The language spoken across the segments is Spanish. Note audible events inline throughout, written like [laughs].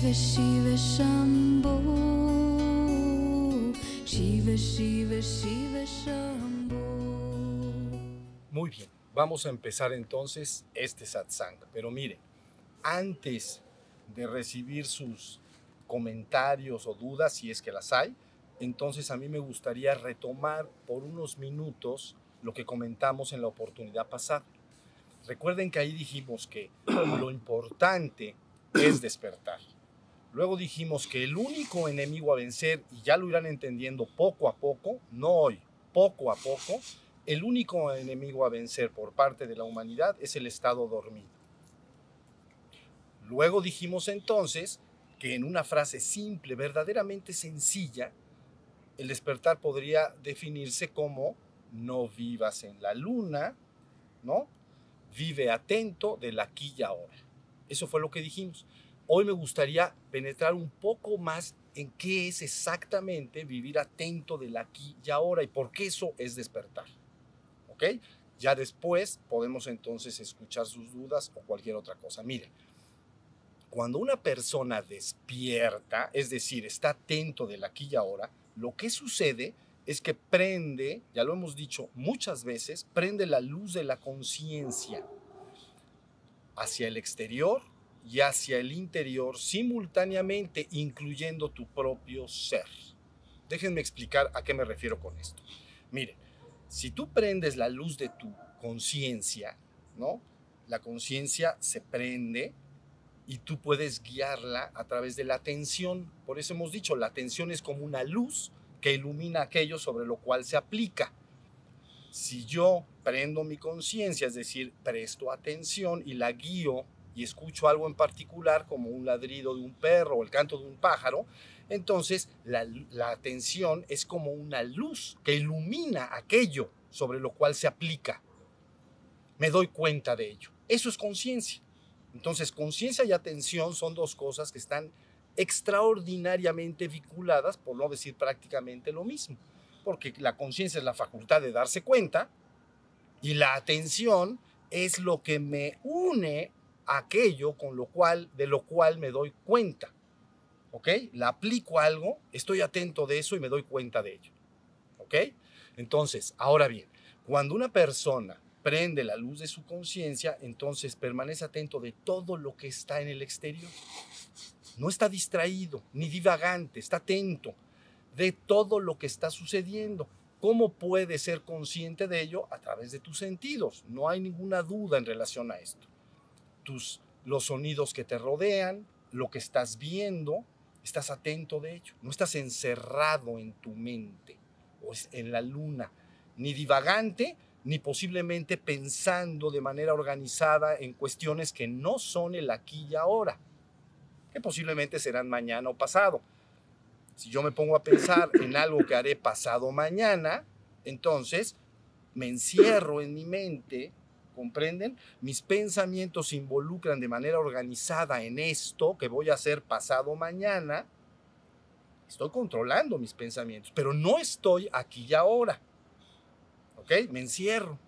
Shiva Shiva Shiva Shiva Shiva Muy bien, vamos a empezar entonces este satsang. Pero mire, antes de recibir sus comentarios o dudas, si es que las hay, entonces a mí me gustaría retomar por unos minutos lo que comentamos en la oportunidad pasada. Recuerden que ahí dijimos que lo importante es despertar. Luego dijimos que el único enemigo a vencer, y ya lo irán entendiendo poco a poco, no hoy, poco a poco, el único enemigo a vencer por parte de la humanidad es el estado dormido. Luego dijimos entonces que en una frase simple, verdaderamente sencilla, el despertar podría definirse como no vivas en la luna, ¿no? Vive atento del aquí y ahora. Eso fue lo que dijimos. Hoy me gustaría penetrar un poco más en qué es exactamente vivir atento del aquí y ahora y por qué eso es despertar. ¿Ok? Ya después podemos entonces escuchar sus dudas o cualquier otra cosa. Mire, cuando una persona despierta, es decir, está atento del aquí y ahora, lo que sucede es que prende, ya lo hemos dicho muchas veces, prende la luz de la conciencia hacia el exterior y hacia el interior simultáneamente, incluyendo tu propio ser. Déjenme explicar a qué me refiero con esto. Miren, si tú prendes la luz de tu conciencia, ¿no? La conciencia se prende y tú puedes guiarla a través de la atención. Por eso hemos dicho, la atención es como una luz que ilumina aquello sobre lo cual se aplica. Si yo prendo mi conciencia, es decir, presto atención y la guío escucho algo en particular, como un ladrido de un perro o el canto de un pájaro, entonces la, la atención es como una luz que ilumina aquello sobre lo cual se aplica. Me doy cuenta de ello. Eso es conciencia. Entonces, conciencia y atención son dos cosas que están extraordinariamente vinculadas, por no decir prácticamente lo mismo, porque la conciencia es la facultad de darse cuenta y la atención es lo que me une aquello con lo cual de lo cual me doy cuenta. ¿Ok? La aplico algo, estoy atento de eso y me doy cuenta de ello. ¿Ok? Entonces, ahora bien, cuando una persona prende la luz de su conciencia, entonces permanece atento de todo lo que está en el exterior. No está distraído ni divagante, está atento de todo lo que está sucediendo. ¿Cómo puede ser consciente de ello? A través de tus sentidos. No hay ninguna duda en relación a esto. Tus, los sonidos que te rodean, lo que estás viendo, estás atento de ello. No estás encerrado en tu mente o en la luna, ni divagante, ni posiblemente pensando de manera organizada en cuestiones que no son el aquí y ahora, que posiblemente serán mañana o pasado. Si yo me pongo a pensar [laughs] en algo que haré pasado mañana, entonces me encierro en mi mente, ¿comprenden? Mis pensamientos se involucran de manera organizada en esto que voy a hacer pasado mañana. Estoy controlando mis pensamientos, pero no estoy aquí y ahora. ¿ok? Me encierro.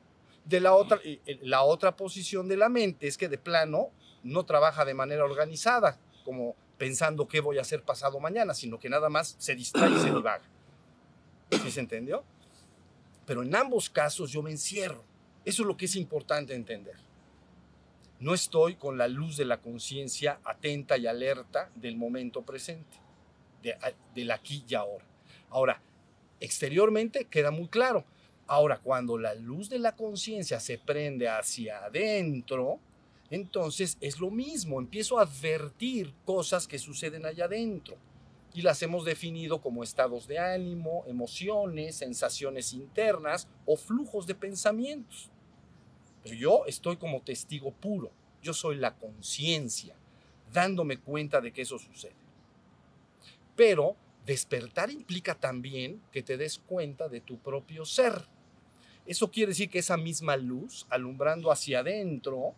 De la otra, la otra posición de la mente es que de plano no trabaja de manera organizada, como pensando qué voy a hacer pasado mañana, sino que nada más se distrae y se [clears throat] divaga. ¿Sí se entendió? Pero en ambos casos yo me encierro. Eso es lo que es importante entender. No estoy con la luz de la conciencia atenta y alerta del momento presente, de, del aquí y ahora. Ahora, exteriormente queda muy claro. Ahora, cuando la luz de la conciencia se prende hacia adentro, entonces es lo mismo, empiezo a advertir cosas que suceden allá adentro y las hemos definido como estados de ánimo, emociones, sensaciones internas o flujos de pensamientos. Pero yo estoy como testigo puro, yo soy la conciencia, dándome cuenta de que eso sucede. Pero despertar implica también que te des cuenta de tu propio ser. Eso quiere decir que esa misma luz, alumbrando hacia adentro,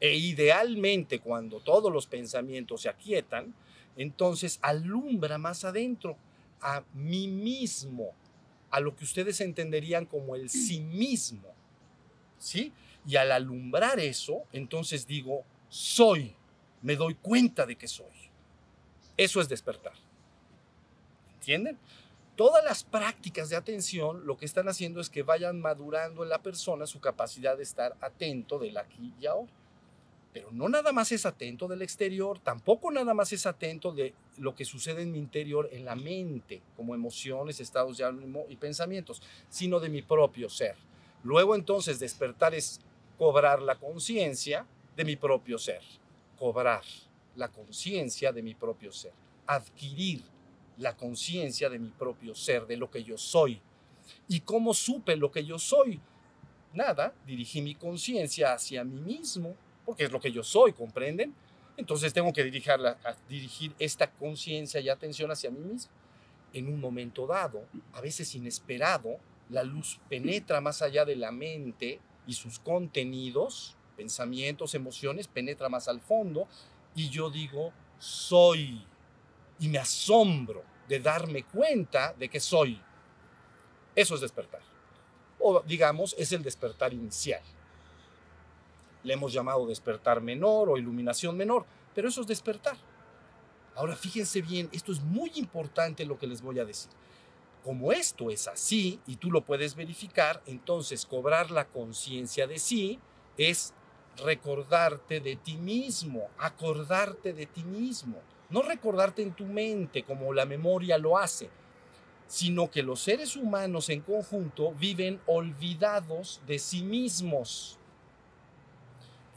e idealmente cuando todos los pensamientos se aquietan, entonces alumbra más adentro a mí mismo, a lo que ustedes entenderían como el sí mismo. ¿Sí? Y al alumbrar eso, entonces digo, soy, me doy cuenta de que soy. Eso es despertar. ¿Entienden? Todas las prácticas de atención lo que están haciendo es que vayan madurando en la persona su capacidad de estar atento del aquí y ahora. Pero no nada más es atento del exterior, tampoco nada más es atento de lo que sucede en mi interior, en la mente, como emociones, estados de ánimo y pensamientos, sino de mi propio ser. Luego entonces despertar es cobrar la conciencia de mi propio ser, cobrar la conciencia de mi propio ser, adquirir la conciencia de mi propio ser, de lo que yo soy. ¿Y cómo supe lo que yo soy? Nada, dirigí mi conciencia hacia mí mismo, porque es lo que yo soy, ¿comprenden? Entonces tengo que dirigirla, dirigir esta conciencia y atención hacia mí mismo. En un momento dado, a veces inesperado, la luz penetra más allá de la mente y sus contenidos, pensamientos, emociones, penetra más al fondo y yo digo, soy y me asombro de darme cuenta de que soy. Eso es despertar. O digamos, es el despertar inicial. Le hemos llamado despertar menor o iluminación menor, pero eso es despertar. Ahora fíjense bien, esto es muy importante lo que les voy a decir. Como esto es así y tú lo puedes verificar, entonces cobrar la conciencia de sí es recordarte de ti mismo, acordarte de ti mismo no recordarte en tu mente como la memoria lo hace, sino que los seres humanos en conjunto viven olvidados de sí mismos.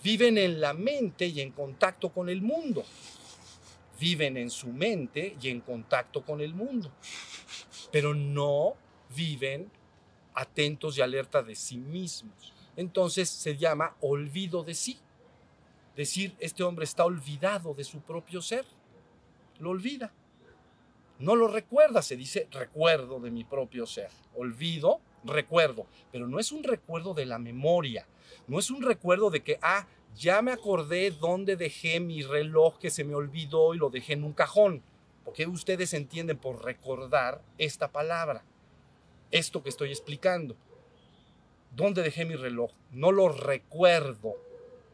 Viven en la mente y en contacto con el mundo. Viven en su mente y en contacto con el mundo. Pero no viven atentos y alerta de sí mismos. Entonces se llama olvido de sí. Decir, este hombre está olvidado de su propio ser lo olvida. No lo recuerda, se dice recuerdo de mi propio ser. Olvido, recuerdo, pero no es un recuerdo de la memoria, no es un recuerdo de que, ah, ya me acordé dónde dejé mi reloj que se me olvidó y lo dejé en un cajón. Porque ustedes entienden por recordar esta palabra, esto que estoy explicando. ¿Dónde dejé mi reloj? No lo recuerdo.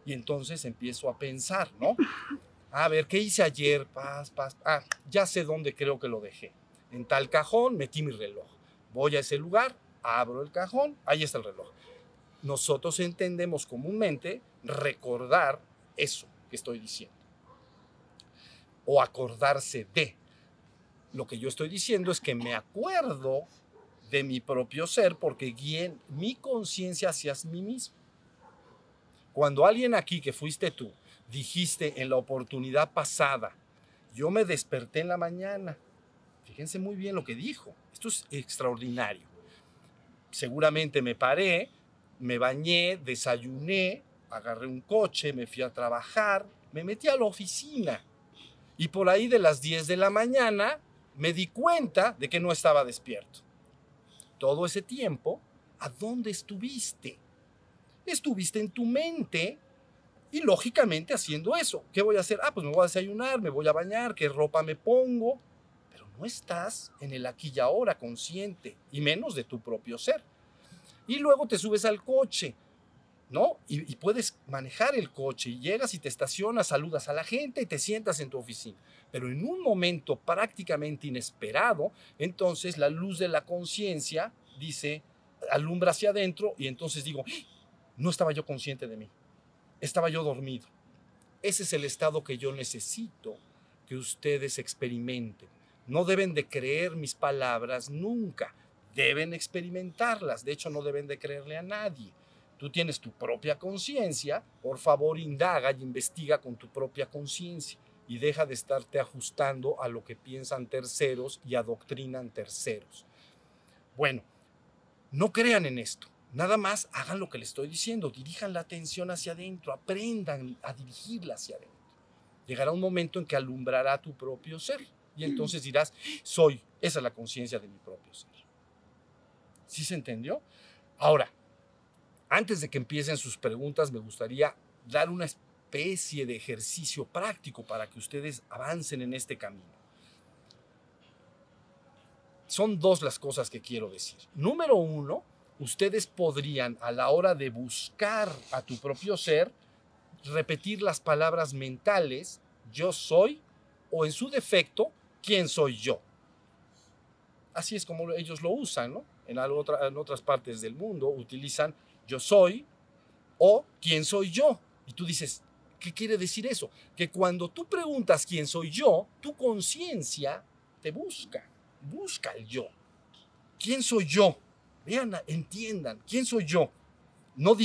Y entonces empiezo a pensar, ¿no? A ver, ¿qué hice ayer? Paz, paz. Ah, ya sé dónde creo que lo dejé. En tal cajón metí mi reloj. Voy a ese lugar, abro el cajón, ahí está el reloj. Nosotros entendemos comúnmente recordar eso que estoy diciendo. O acordarse de. Lo que yo estoy diciendo es que me acuerdo de mi propio ser porque guíe mi conciencia hacia mí mismo. Cuando alguien aquí que fuiste tú dijiste en la oportunidad pasada, yo me desperté en la mañana. Fíjense muy bien lo que dijo. Esto es extraordinario. Seguramente me paré, me bañé, desayuné, agarré un coche, me fui a trabajar, me metí a la oficina. Y por ahí de las 10 de la mañana me di cuenta de que no estaba despierto. Todo ese tiempo, ¿a dónde estuviste? Estuviste en tu mente y lógicamente haciendo eso, ¿qué voy a hacer? Ah, pues me voy a desayunar, me voy a bañar, qué ropa me pongo. Pero no estás en el aquí y ahora consciente, y menos de tu propio ser. Y luego te subes al coche, ¿no? Y, puedes manejar el coche y llegas y te estacionas, saludas a la gente y te sientas en tu oficina. Pero en un momento prácticamente inesperado, entonces la luz de la conciencia dice, alumbra hacia adentro y entonces digo, ¡Ah! no estaba yo consciente de mí estaba yo dormido. Ese es el estado que yo necesito que ustedes experimenten. No deben de creer mis palabras nunca, deben experimentarlas. De hecho, no deben de creerle a nadie. Tú tienes tu propia conciencia, por favor indaga y investiga con tu propia conciencia y deja de estarte ajustando a lo que piensan terceros y adoctrinan terceros. Bueno, no crean en esto. Nada más hagan lo que les estoy diciendo, dirijan la atención hacia adentro, aprendan a dirigirla hacia adentro. Llegará un momento en que alumbrará tu propio ser y entonces dirás, soy, esa es la conciencia de mi propio ser. ¿Sí se entendió? Ahora, antes de que empiecen sus preguntas, me gustaría dar una especie de ejercicio práctico para que ustedes avancen en este camino. Son dos las cosas que quiero decir. Número uno, ustedes podrían a la hora de buscar a tu propio ser, repetir las palabras mentales, yo soy o en su defecto, quién soy yo. Así es como ellos lo usan, ¿no? En, otra, en otras partes del mundo utilizan yo soy o quién soy yo. Y tú dices, ¿qué quiere decir eso? Que cuando tú preguntas quién soy yo, tu conciencia te busca, busca el yo. ¿Quién soy yo? Vean, entiendan, ¿quién soy yo? No,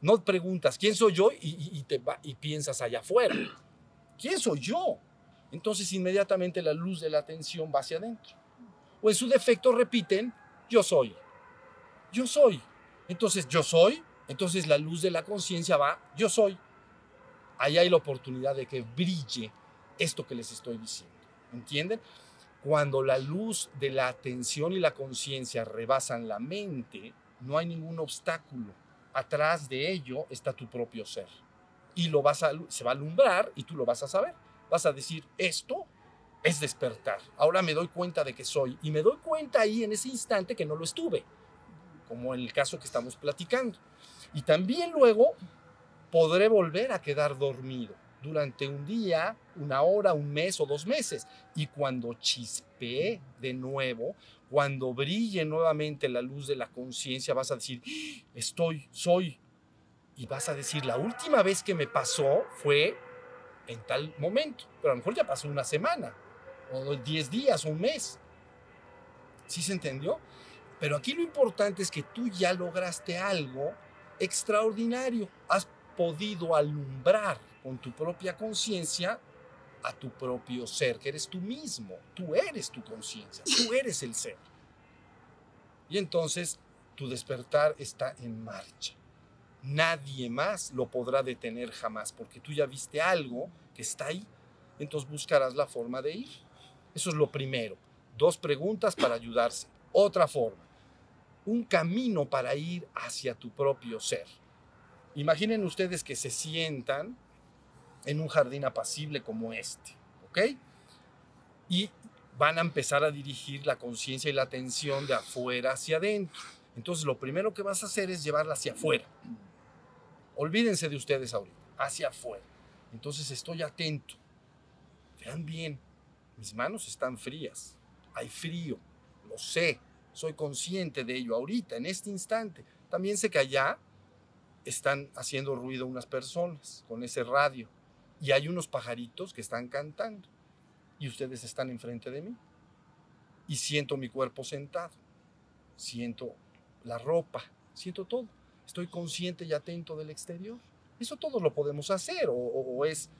no preguntas quién soy yo y, te y piensas allá afuera. ¿Quién soy yo? Entonces inmediatamente la luz de la atención va hacia adentro. O en su defecto repiten, yo soy. Yo soy. Entonces yo soy, entonces la luz de la conciencia va, yo soy. Ahí hay la oportunidad de que brille esto que les estoy diciendo. ¿Entienden? Cuando la luz de la atención y la conciencia rebasan la mente, no hay ningún obstáculo. Atrás de ello está tu propio ser. Y lo vas a, se va a alumbrar y tú lo vas a saber. Vas a decir, esto es despertar. Ahora me doy cuenta de que soy. Y me doy cuenta ahí en ese instante que no lo estuve. Como en el caso que estamos platicando. Y también luego podré volver a quedar dormido durante un día, una hora, un mes o dos meses. Y cuando chispee de nuevo, cuando brille nuevamente la luz de la conciencia, vas a decir, estoy, soy. Y vas a decir, la última vez que me pasó fue en tal momento, pero a lo mejor ya pasó una semana, o diez días, o un mes. ¿Sí se entendió? Pero aquí lo importante es que tú ya lograste algo extraordinario. Has podido alumbrar con tu propia conciencia a tu propio ser, que eres tú mismo, tú eres tu conciencia, tú eres el ser. Y entonces tu despertar está en marcha. Nadie más lo podrá detener jamás, porque tú ya viste algo que está ahí, entonces buscarás la forma de ir. Eso es lo primero. Dos preguntas para ayudarse. Otra forma, un camino para ir hacia tu propio ser. Imaginen ustedes que se sientan en un jardín apacible como este, ¿ok? Y van a empezar a dirigir la conciencia y la atención de afuera hacia adentro. Entonces lo primero que vas a hacer es llevarla hacia afuera. Olvídense de ustedes ahorita, hacia afuera. Entonces estoy atento. Vean bien, mis manos están frías, hay frío, lo sé, soy consciente de ello ahorita, en este instante. También sé que allá están haciendo ruido unas personas con ese radio y hay unos pajaritos que están cantando y ustedes están enfrente de mí. Y siento mi cuerpo sentado, siento la ropa, siento todo. Estoy consciente y atento del exterior. Eso todo lo podemos hacer o, o es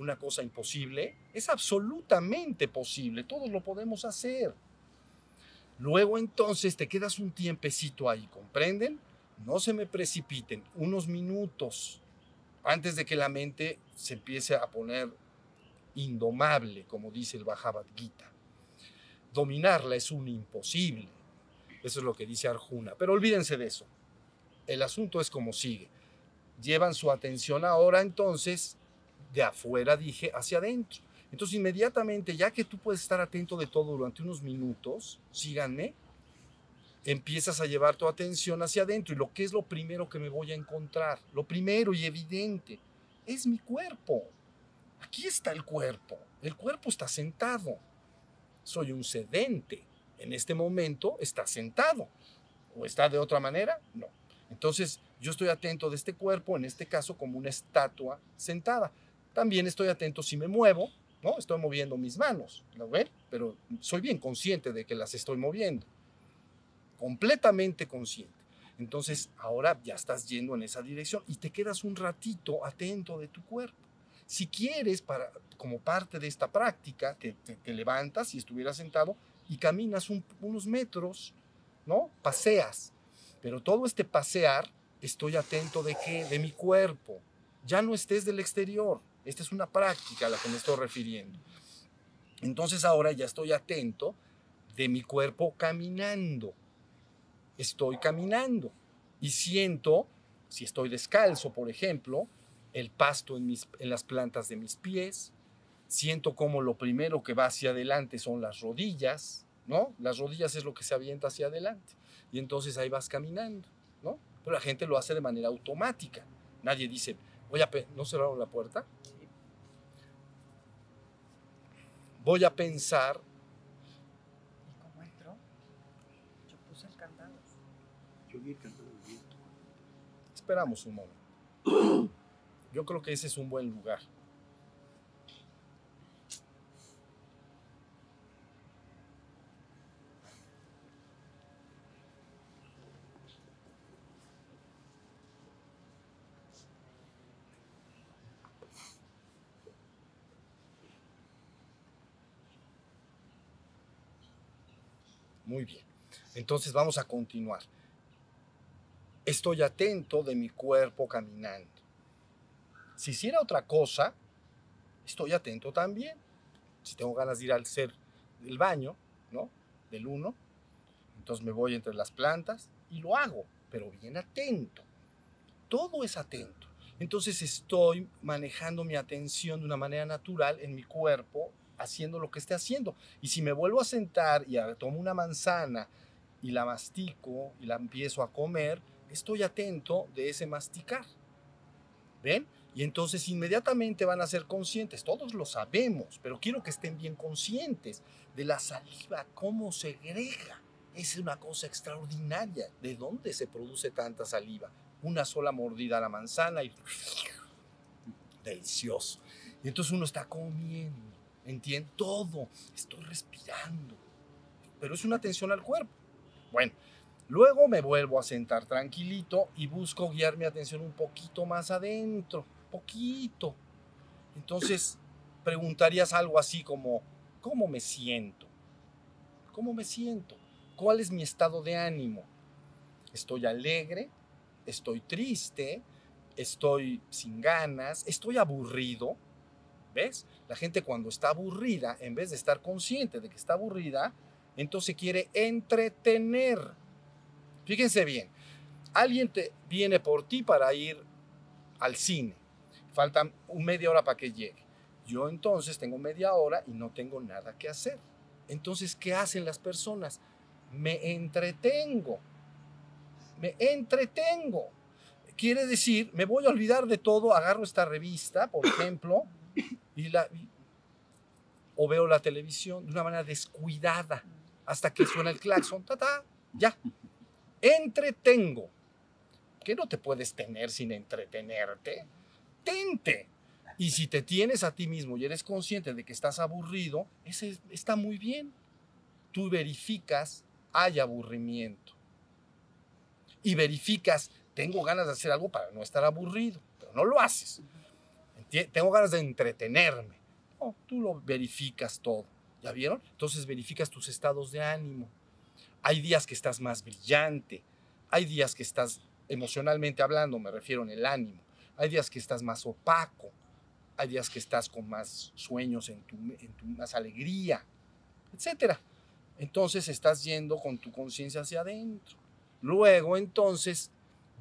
una cosa imposible. Es absolutamente posible, todos lo podemos hacer. Luego entonces te quedas un tiempecito ahí, ¿comprenden? No se me precipiten, unos minutos, antes de que la mente se empiece a poner indomable, como dice el Bhagavad Gita. Dominarla es un imposible. Eso es lo que dice Arjuna. Pero olvídense de eso. El asunto es como sigue. Llevan su atención ahora entonces de afuera, dije, hacia adentro. Entonces inmediatamente, ya que tú puedes estar atento de todo durante unos minutos, síganme, empiezas a llevar tu atención hacia adentro. ¿Y lo que es lo primero que me voy a encontrar? Lo primero y evidente es mi cuerpo. Aquí está el cuerpo. El cuerpo está sentado. Soy un sedente. En este momento está sentado. ¿O está de otra manera? No. Entonces yo estoy atento de este cuerpo, en este caso como una estatua sentada. También estoy atento si me muevo, ¿no? Estoy moviendo mis manos, ¿lo ven? Pero soy bien consciente de que las estoy moviendo completamente consciente. Entonces ahora ya estás yendo en esa dirección y te quedas un ratito atento de tu cuerpo. Si quieres, para, como parte de esta práctica, te, levantas si estuvieras sentado y caminas unos metros, ¿no? Paseas. Pero todo este pasear, estoy atento de qué? De mi cuerpo. Ya no estés del exterior. Esta es una práctica a la que me estoy refiriendo. Entonces ahora ya estoy atento de mi cuerpo caminando estoy caminando y siento, si estoy descalzo, por ejemplo, el pasto en, mis, en las plantas de mis pies, siento como lo primero que va hacia adelante son las rodillas, ¿no? Las rodillas es lo que se avienta hacia adelante. Y entonces ahí vas caminando, ¿no? Pero la gente lo hace de manera automática. Nadie dice, voy a... ¿No cerraron la puerta? voy a pensar, ¿Y cómo entró? Yo puse el candado. Yo vi el cantado bien. esperamos un momento. Yo creo que ese es un buen lugar. Muy bien. Entonces vamos a continuar. Estoy atento de mi cuerpo caminando. Si hiciera otra cosa, estoy atento también. Si tengo ganas de ir al ser del baño, ¿no? Del uno, entonces me voy entre las plantas y lo hago, pero bien atento. Todo es atento. Entonces estoy manejando mi atención de una manera natural en mi cuerpo, haciendo lo que esté haciendo. Y si me vuelvo a sentar y tomo una manzana y la mastico y la empiezo a comer, estoy atento de ese masticar. ¿Ven? Y entonces inmediatamente van a ser conscientes, todos lo sabemos, pero quiero que estén bien conscientes de la saliva, cómo segrega. Es una cosa extraordinaria. ¿De dónde se produce tanta saliva? Una sola mordida a la manzana y delicioso. Y entonces uno está comiendo, entiende todo, estoy respirando, pero es una atención al cuerpo. Bueno, luego me vuelvo a sentar tranquilito y busco guiar mi atención un poquito más adentro, poquito. Entonces preguntarías algo así como, ¿cómo me siento? ¿Cómo me siento? ¿Cuál es mi estado de ánimo? ¿Estoy alegre? ¿Estoy triste? ¿Estoy sin ganas? ¿Estoy aburrido? ¿Ves? La gente cuando está aburrida, en vez de estar consciente de que está aburrida, entonces quiere entretener. Fíjense bien, alguien te viene por ti para ir al cine. Falta un media hora para que llegue. Yo entonces tengo media hora y no tengo nada que hacer. Entonces, ¿qué hacen las personas? Me entretengo. Me entretengo. Quiere decir, me voy a olvidar de todo, agarro esta revista, por ejemplo, o veo la televisión de una manera descuidada hasta que suena el claxon, ta, ta, ya. Entretengo. Que no te puedes tener sin entretenerte. Tente. Y si te tienes a ti mismo y eres consciente de que estás aburrido, ese es- está muy bien. Tú verificas, hay aburrimiento. Y verificas, tengo ganas de hacer algo para no estar aburrido, pero no lo haces. Tengo ganas de entretenerme. Tú lo verificas todo. ¿Ya vieron? Entonces verificas tus estados de ánimo. Hay días que estás más brillante. Hay días que estás emocionalmente hablando, me refiero en el ánimo. Hay días que estás más opaco. Hay días que estás con más sueños, en tu, en tu- más alegría, etcétera. Entonces estás yendo con tu conciencia hacia adentro. Luego entonces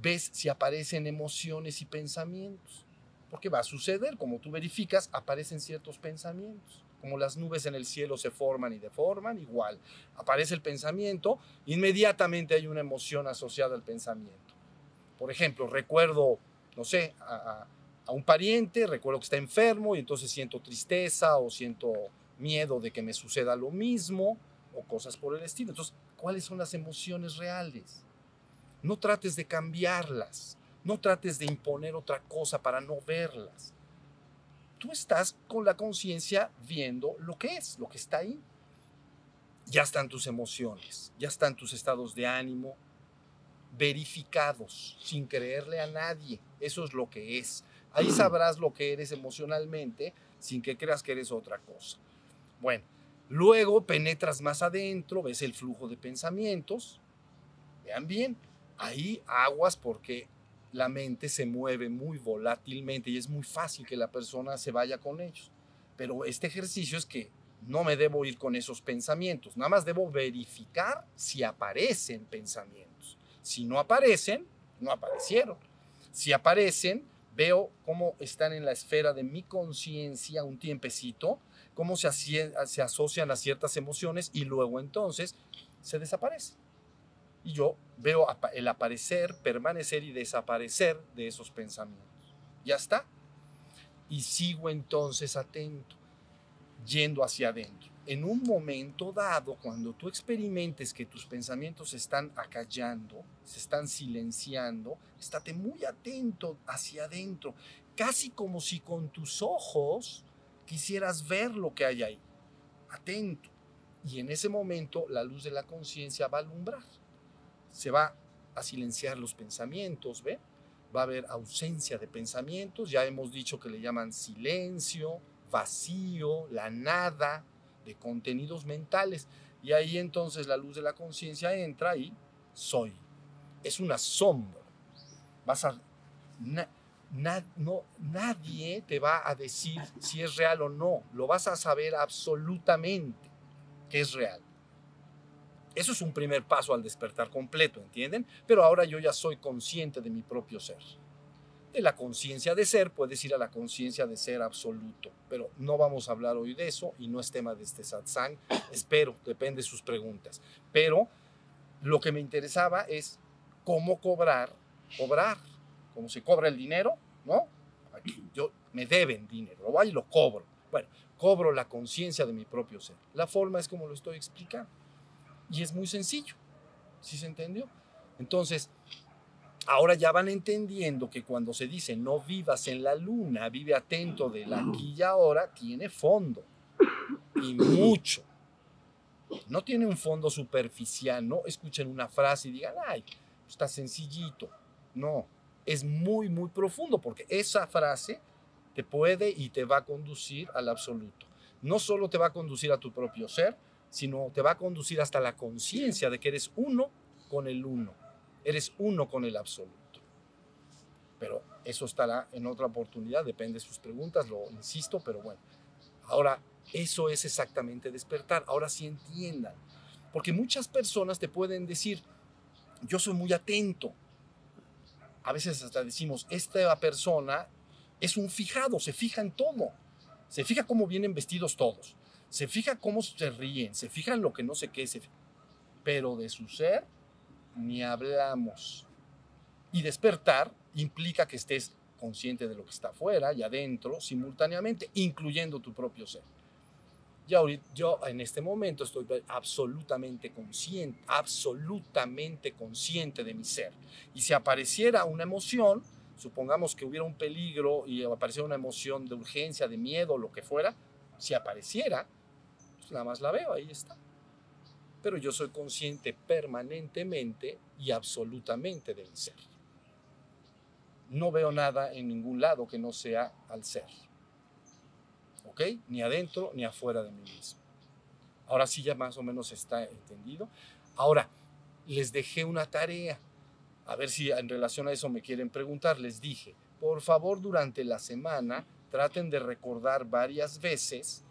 ves si aparecen emociones y pensamientos. Porque va a suceder, como tú verificas, aparecen ciertos pensamientos. Como las nubes en el cielo se forman y deforman, igual. Aparece el pensamiento, inmediatamente hay una emoción asociada al pensamiento. Por ejemplo, recuerdo, no sé, a, un pariente, recuerdo que está enfermo y entonces siento tristeza o siento miedo de que me suceda lo mismo o cosas por el estilo. Entonces, ¿cuáles son las emociones reales? No trates de cambiarlas, no trates de imponer otra cosa para no verlas. Tú estás con la conciencia viendo lo que es, lo que está ahí. Ya están tus emociones, ya están tus estados de ánimo verificados, sin creerle a nadie. Eso es lo que es. Ahí [clears throat] sabrás lo que eres emocionalmente sin que creas que eres otra cosa. Bueno, luego penetras más adentro, ves el flujo de pensamientos. Vean bien, ahí aguas porque la mente se mueve muy volátilmente y es muy fácil que la persona se vaya con ellos. Pero este ejercicio es que no me debo ir con esos pensamientos, nada más debo verificar si aparecen pensamientos. Si no aparecen, no aparecieron. Si aparecen, veo cómo están en la esfera de mi conciencia un tiempecito, cómo se, se asocian a ciertas emociones y luego entonces se desaparecen. Y yo veo el aparecer, permanecer y desaparecer de esos pensamientos. Ya está. Y sigo entonces atento. yendo hacia adentro. En un momento dado, cuando tú experimentes que tus pensamientos se están acallando, se están silenciando, estate muy atento hacia adentro, casi como si con tus ojos quisieras ver lo que hay ahí. Atento. Y en ese momento la luz de la conciencia va a alumbrar. Se va a silenciar los pensamientos, ¿ve? Va a haber ausencia de pensamientos. Ya hemos dicho que le llaman silencio, vacío, la nada de contenidos mentales. Y ahí entonces la luz de la conciencia entra y soy. Es una sombra. Vas a... nadie te va a decir si es real o no. Lo vas a saber absolutamente que es real. Eso es un primer paso al despertar completo, ¿entienden? Pero ahora yo ya soy consciente de mi propio ser. De la conciencia de ser puedes ir a la conciencia de ser absoluto, pero no vamos a hablar hoy de eso y no es tema de este satsang. Espero, depende de sus preguntas. Pero lo que me interesaba es cómo cobrar, cobrar, como se cobra el dinero, ¿no? Aquí, yo me deben dinero, lo voy y lo cobro. Bueno, cobro la conciencia de mi propio ser. La forma es como lo estoy explicando. Y es muy sencillo. ¿Sí se entendió? Entonces, ahora ya van entendiendo que cuando se dice no vivas en la luna, vive atento del aquí y ahora, tiene fondo. Y mucho. No tiene un fondo superficial. No escuchen una frase y digan, ay, está sencillito. No, es muy, muy profundo porque esa frase te puede y te va a conducir al absoluto. No solo te va a conducir a tu propio ser, sino te va a conducir hasta la conciencia de que eres uno con el uno. Eres uno con el absoluto. Pero eso estará en otra oportunidad, depende de sus preguntas, lo insisto, pero bueno. Ahora, eso es exactamente despertar. Ahora sí entiendan. Porque muchas personas te pueden decir, yo soy muy atento. A veces hasta decimos, esta persona es un fijado, se fija en todo. Se fija cómo vienen vestidos todos. Se fija cómo se ríen, se fija en lo que no sé qué. Se... Pero de su ser, ni hablamos. Y despertar implica que estés consciente de lo que está afuera y adentro simultáneamente, incluyendo tu propio ser. Ahorita, yo en este momento estoy absolutamente consciente, absolutamente consciente de mi ser. Y si apareciera una emoción, supongamos que hubiera un peligro y apareciera una emoción de urgencia, de miedo, lo que fuera, si apareciera, nada más la veo, ahí está. Pero yo soy consciente permanentemente y absolutamente de mi ser. No veo nada en ningún lado que no sea al ser. ¿Ok? Ni adentro ni afuera de mí mismo. Ahora sí ya más o menos está entendido. Ahora, les dejé una tarea. A ver si en relación a eso me quieren preguntar. Les dije, por favor, durante la semana traten de recordar varias veces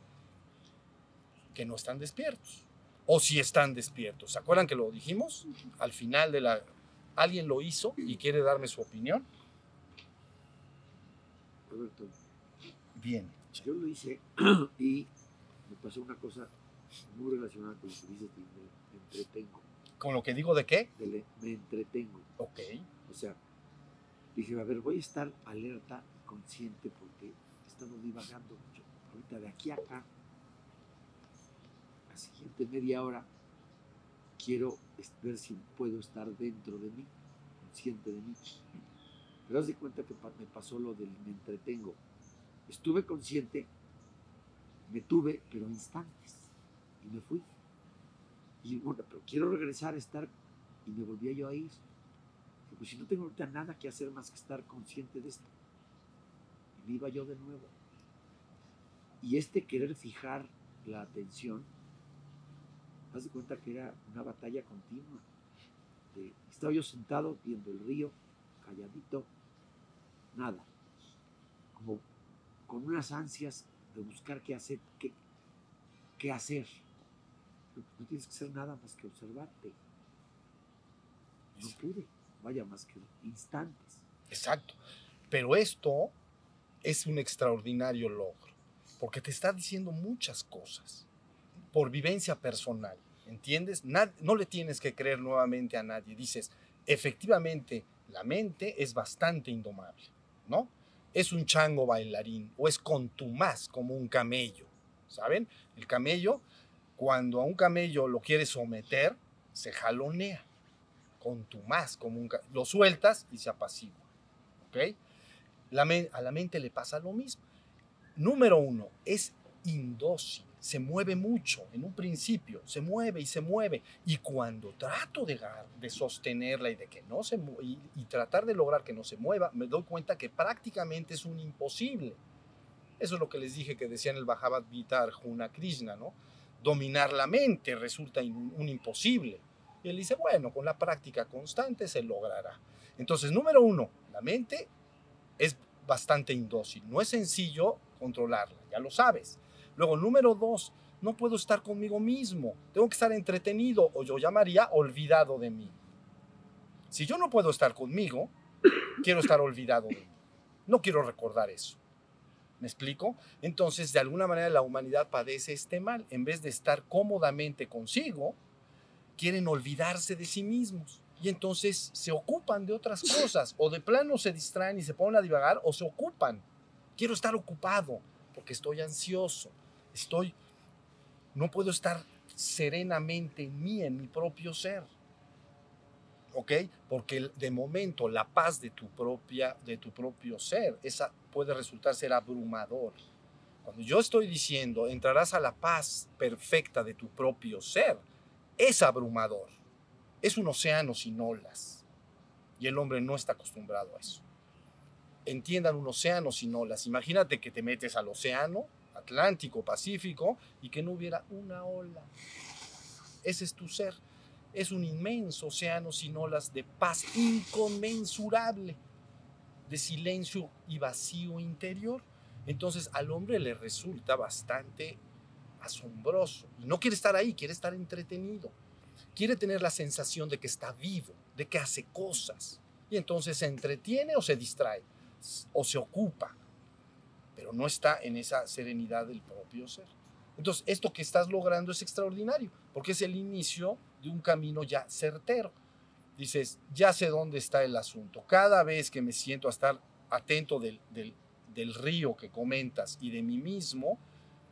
que no están despiertos. O si están despiertos. ¿Se acuerdan que lo dijimos? Al final de la... ¿Alguien lo hizo y quiere darme su opinión? Roberto, Bien. yo lo hice [clears throat] y me pasó una cosa muy relacionada con lo que dices de me, entretengo. ¿Con lo que digo de qué? de le- me entretengo. Ok. O sea, dije, a ver, voy a estar alerta y consciente porque he estado divagando mucho. Ahorita de aquí a acá, siguiente media hora, quiero ver si puedo estar dentro de mí, consciente de mí. Pero haz de cuenta que me pasó lo del me entretengo. Estuve consciente, me tuve, pero instantes. Y me fui. Y bueno, pero quiero regresar a estar. Y me volvía yo a ir. Pues si no tengo ahorita nada que hacer más que estar consciente de esto. Y me iba yo de nuevo. Y este querer fijar la atención, haz de cuenta que era una batalla continua. De- estaba yo sentado viendo el río, calladito, nada. Como con unas ansias de buscar qué hacer, qué, qué hacer. No tienes que hacer nada más que observarte. No pude, vaya más que instantes. Exacto. Pero esto es un extraordinario logro, porque te está diciendo muchas cosas por vivencia personal, ¿entiendes? No le tienes que creer nuevamente a nadie. Dices, efectivamente, la mente es bastante indomable, ¿no? Es un chango bailarín o es contumaz como un camello, ¿Saben? El camello, cuando a un camello lo quieres someter, se jalonea con tu más, como un, lo sueltas y se apacigua. ¿Ok? A la mente le pasa lo mismo. Número uno, es indócil, se mueve mucho en un principio, se mueve y se mueve. Y cuando trato de, de sostenerla y de que no se y, y tratar de lograr que no se mueva, me doy cuenta que prácticamente es un imposible. Eso es lo que les dije que decía en el Bhagavad Gita Arjuna Krishna, ¿no? Dominar la mente resulta un imposible. Y él dice, bueno, con la práctica constante se logrará. Entonces, número uno, la mente es bastante indócil. No es sencillo controlarla, ya lo sabes. Luego, número dos, no puedo estar conmigo mismo. Tengo que estar entretenido o yo llamaría olvidado de mí. Si yo no puedo estar conmigo, quiero estar olvidado de mí. No quiero recordar eso. ¿Me explico? Entonces, de alguna manera la humanidad padece este mal. En vez de estar cómodamente consigo, quieren olvidarse de sí mismos. Y entonces se ocupan de otras cosas. O de plano se distraen y se ponen a divagar o se ocupan. Quiero estar ocupado porque estoy ansioso. Estoy... No puedo estar serenamente en mí, en mi propio ser. ¿ok? Porque de momento la paz de tu, propia, de tu propio ser, esa puede resultar ser abrumador. Cuando yo estoy diciendo, entrarás a la paz perfecta de tu propio ser, es abrumador. Es un océano sin olas. Y el hombre no está acostumbrado a eso. Entiendan un océano sin olas. Imagínate que te metes al océano, Atlántico, Pacífico, y que no hubiera una ola. Ese es tu ser es un inmenso océano sin olas de paz inconmensurable, de silencio y vacío interior. Entonces al hombre le resulta bastante asombroso. No quiere estar ahí, quiere estar entretenido. Quiere tener la sensación de que está vivo, de que hace cosas. Y entonces se entretiene o se distrae, o se ocupa, pero no está en esa serenidad del propio ser. Entonces, esto que estás logrando es extraordinario, porque es el inicio de un camino ya certero. Dices, ya sé dónde está el asunto. Cada vez que me siento a estar atento del, del, del río que comentas y de mí mismo,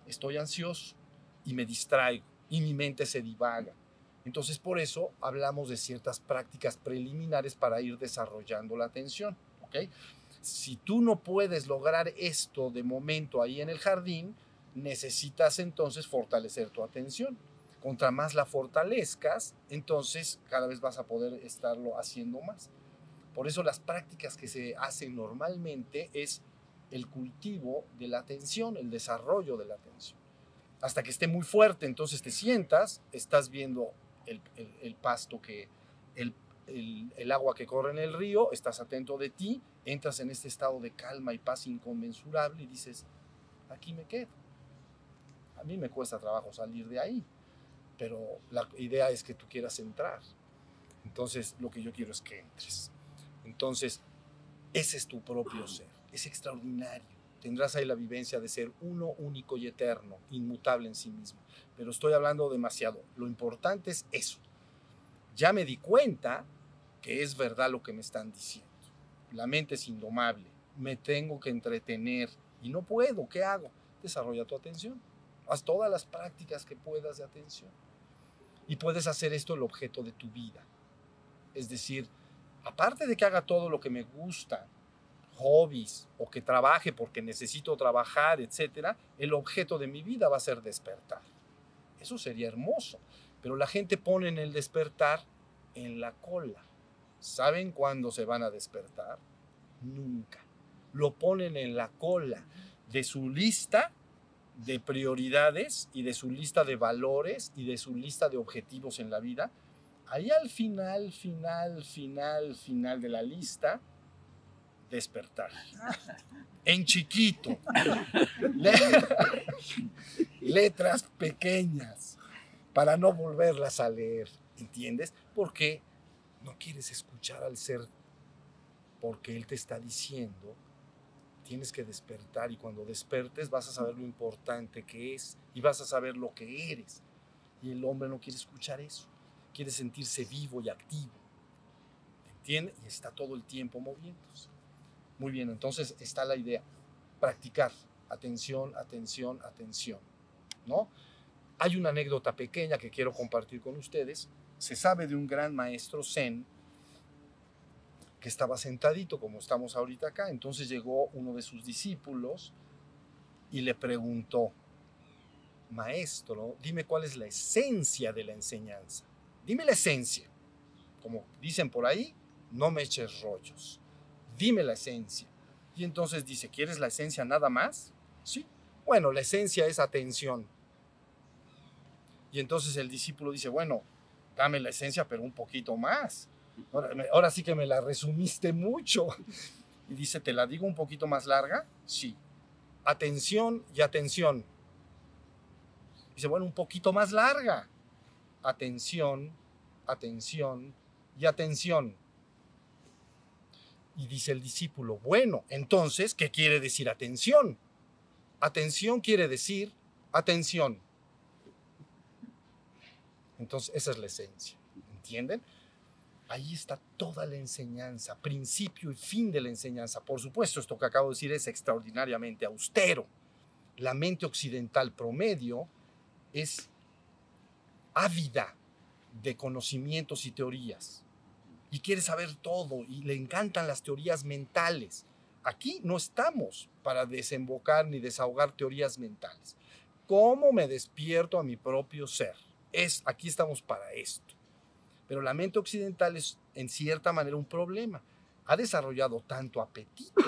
estoy ansioso y me distraigo y mi mente se divaga. Entonces, por eso hablamos de ciertas prácticas preliminares para ir desarrollando la atención. ¿ok? Si tú no puedes lograr esto de momento ahí en el jardín, necesitas entonces fortalecer tu atención. Contra más la fortalezcas, entonces cada vez vas a poder estarlo haciendo más. Por eso las prácticas que se hacen normalmente es el cultivo de la atención, el desarrollo de la atención. Hasta que esté muy fuerte, entonces te sientas, estás viendo el, el, pasto que, el, el, el, agua que corre en el río, estás atento de ti, entras en este estado de calma y paz inconmensurable y dices, aquí me quedo. A mí me cuesta trabajo salir de ahí, pero la idea es que tú quieras entrar. Entonces, lo que yo quiero es que entres. Entonces, ese es tu propio [clears throat] ser, es extraordinario. Tendrás ahí la vivencia de ser uno único y eterno, inmutable en sí mismo. Pero estoy hablando demasiado. Lo importante es eso. Ya me di cuenta que es verdad lo que me están diciendo. La mente es indomable. Me tengo que entretener y no puedo. ¿Qué hago? Desarrolla tu atención. Haz todas las prácticas que puedas de atención. Y puedes hacer esto el objeto de tu vida. Es decir, aparte de que haga todo lo que me gusta, hobbies o que trabaje porque necesito trabajar, etcétera, el objeto de mi vida va a ser despertar. Eso sería hermoso. Pero la gente pone en el despertar en la cola. ¿Saben cuándo se van a despertar? Nunca. Lo ponen en la cola de su lista de prioridades y de su lista de valores y de su lista de objetivos en la vida. Ahí al final, final, final, final de la lista, despertar. En chiquito. Letras pequeñas para no volverlas a leer, ¿entiendes? Porque no quieres escuchar al ser porque él te está diciendo tienes que despertar y cuando despertes vas a saber lo importante que es y vas a saber lo que eres. Y el hombre no quiere escuchar eso, quiere sentirse vivo y activo. ¿Entiendes? Y está todo el tiempo moviéndose. Muy bien, entonces está la idea, practicar, atención, atención, atención. ¿no? Hay una anécdota pequeña que quiero compartir con ustedes. Se sabe de un gran maestro zen que estaba sentadito como estamos ahorita acá. Entonces llegó uno de sus discípulos y le preguntó, maestro, dime cuál es la esencia de la enseñanza. Dime la esencia. Como dicen por ahí, no me eches rollos. Dime la esencia. Y entonces dice, ¿quieres la esencia nada más? Sí. Bueno, la esencia es atención. Y entonces el discípulo dice, bueno, dame la esencia, pero un poquito más. Ahora, sí que me la resumiste mucho. Y dice, ¿te la digo un poquito más larga? Sí. Atención y atención. Dice, bueno, un poquito más larga. Atención, atención y atención. Y dice el discípulo, bueno, entonces, ¿qué quiere decir atención? Atención quiere decir atención. Entonces, esa es la esencia. ¿Entienden? Ahí está toda la enseñanza, principio y fin de la enseñanza. Por supuesto, esto que acabo de decir es extraordinariamente austero. La mente occidental promedio es ávida de conocimientos y teorías y quiere saber todo y le encantan las teorías mentales. Aquí no estamos para desembocar ni desahogar teorías mentales. ¿Cómo me despierto a mi propio ser? Es, aquí estamos para esto. Pero la mente occidental es en cierta manera un problema. Ha desarrollado tanto apetito,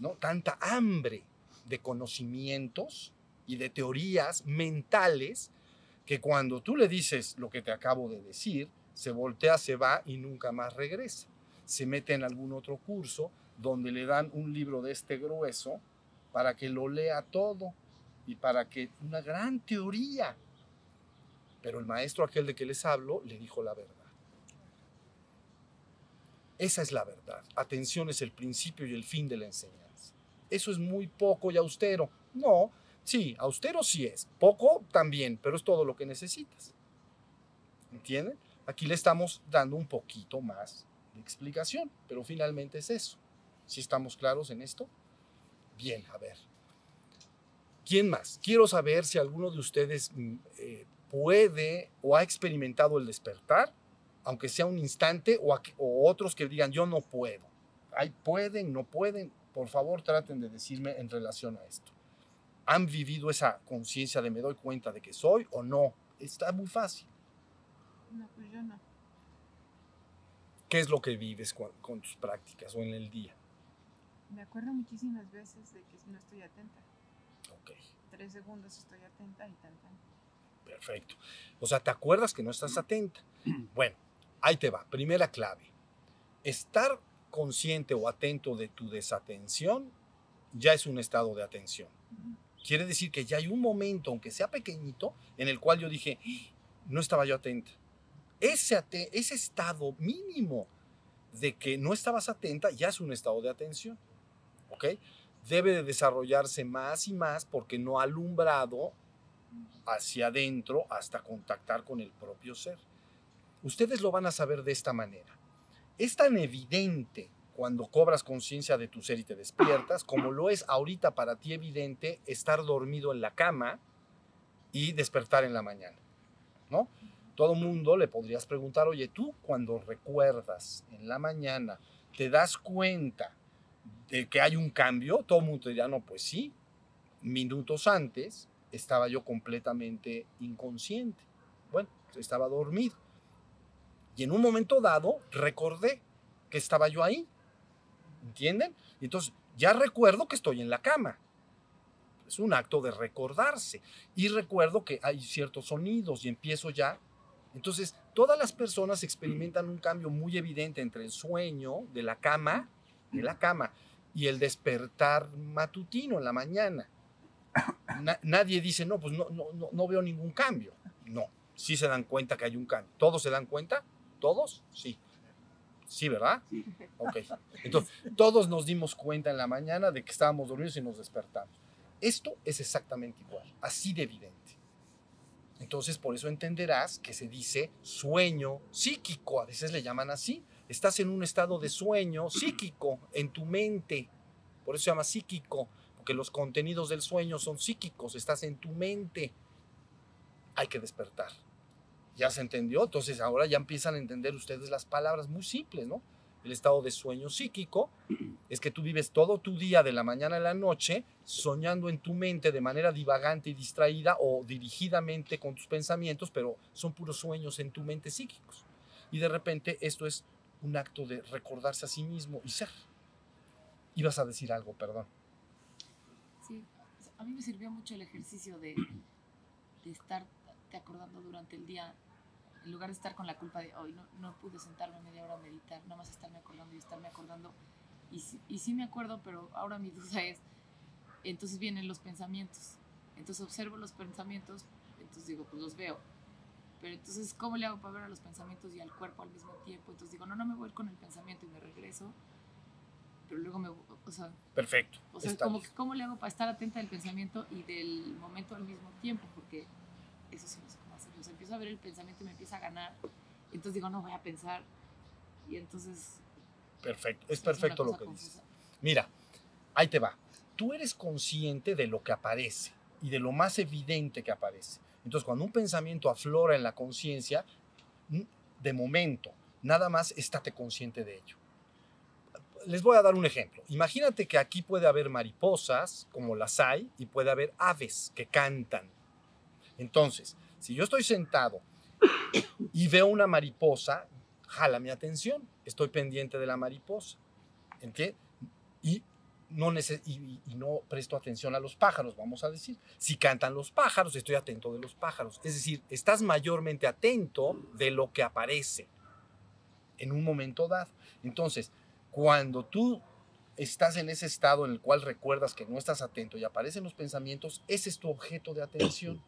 ¿no? tanta hambre de conocimientos y de teorías mentales que cuando tú le dices lo que te acabo de decir, se voltea, se va y nunca más regresa. Se mete en algún otro curso donde le dan un libro de este grueso para que lo lea todo y para que una gran teoría. Pero el maestro aquel de que les hablo le dijo la verdad. Esa es la verdad. Atención es el principio y el fin de la enseñanza. Eso es muy poco y austero. No, sí, austero sí es. Poco también, pero es todo lo que necesitas. ¿Entienden? Aquí le estamos dando un poquito más de explicación, pero finalmente es eso. ¿Sí estamos claros en esto? Bien, a ver. ¿Quién más? Quiero saber si alguno de ustedes mm, eh, puede o ha experimentado el despertar, aunque sea un instante, o, o otros que digan yo no puedo. Ay, pueden, no pueden. Por favor, traten de decirme en relación a esto. ¿Han vivido esa conciencia de me doy cuenta de que soy o no? Está muy fácil. No, pues yo no. ¿Qué es lo que vives con, con tus prácticas o en el día? Me acuerdo muchísimas veces de que no estoy atenta. Ok, Tres segundos estoy atenta y tan tan. Perfecto. O sea, ¿te acuerdas que no estás atenta? [clears throat] Bueno, ahí te va. Primera clave. Estar consciente o atento de tu desatención ya es un estado de atención. Quiere decir que ya hay un momento, aunque sea pequeñito, en el cual yo dije, "Ah, no estaba yo atenta. Ese, ese estado mínimo de que no estabas atenta ya es un estado de atención. ¿Ok? Debe de desarrollarse más y más porque no ha alumbrado hacia adentro hasta contactar con el propio ser. Ustedes lo van a saber de esta manera. Es tan evidente cuando cobras conciencia de tu ser y te despiertas, como lo es ahorita para ti evidente estar dormido en la cama y despertar en la mañana, ¿no? Todo mundo le podrías preguntar, oye, tú cuando recuerdas en la mañana, te das cuenta de que hay un cambio, todo el mundo te no, pues sí, minutos antes estaba yo completamente inconsciente. Bueno, estaba dormido. Y en un momento dado recordé que estaba yo ahí. ¿Entienden? Y entonces ya recuerdo que estoy en la cama. Es un acto de recordarse. Y recuerdo que hay ciertos sonidos y empiezo ya. Entonces, todas las personas experimentan un cambio muy evidente entre el sueño de la cama, de la cama, y el despertar matutino en la mañana. Na- nadie dice, no, pues no, no, no, no veo ningún cambio. No, sí se dan cuenta que hay un cambio. ¿Todos se dan cuenta? ¿Todos? Sí. Sí, ¿verdad? Sí. Ok. Entonces, todos nos dimos cuenta en la mañana de que estábamos dormidos y nos despertamos. Esto es exactamente igual, así de evidente. Entonces, por eso entenderás que se dice sueño psíquico, a veces le llaman así. Estás en un estado de sueño psíquico en tu mente, por eso se llama psíquico, que los contenidos del sueño son psíquicos, estás en tu mente. Hay que despertar. ¿Ya se entendió? Entonces ahora ya empiezan a entender ustedes las palabras muy simples, ¿no? El estado de sueño psíquico [clears throat] es que tú vives todo tu día de la mañana a la noche soñando en tu mente de manera divagante y distraída o dirigidamente con tus pensamientos, pero son puros sueños en tu mente psíquicos. Y de repente esto es un acto de recordarse a sí mismo y ser. Ibas a decir algo, perdón. Sí, a mí me sirvió mucho el ejercicio de, de estar te acordando durante el día, en lugar de estar con la culpa de hoy no, no pude sentarme media hora a meditar, nada más estarme acordando y estarme acordando. Y, y sí me acuerdo, pero ahora mi duda es, entonces vienen los pensamientos. Entonces observo los pensamientos, entonces digo, pues los veo. Pero entonces, ¿cómo le hago para ver a los pensamientos y al cuerpo al mismo tiempo? Entonces digo, no, no me voy con el pensamiento y me regreso. Pero luego me, o sea, Perfecto. o sea, como que cómo le hago para estar atenta del pensamiento y del momento al mismo tiempo, porque eso sí no sé cómo hacerlo. O sea, empiezo a ver el pensamiento y me empieza a ganar. Entonces digo, no voy a pensar. Y entonces. Perfecto. Es perfecto lo cosa que dices. confusa. Mira, ahí te va. Tú eres consciente de lo que aparece y de lo más evidente que aparece. Entonces, cuando un pensamiento aflora en la conciencia, de momento, nada más estate consciente de ello. Les voy a dar un ejemplo. Imagínate que aquí puede haber mariposas, como las hay, y puede haber aves que cantan. Entonces, si yo estoy sentado y veo una mariposa, jala mi atención, estoy pendiente de la mariposa. ¿Entiendes? Y no, y- y no presto atención a los pájaros, vamos a decir. Si cantan los pájaros, estoy atento de los pájaros. Es decir, estás mayormente atento de lo que aparece en un momento dado. Entonces, cuando tú estás en ese estado en el cual recuerdas que no estás atento y aparecen los pensamientos, ese es tu objeto de atención.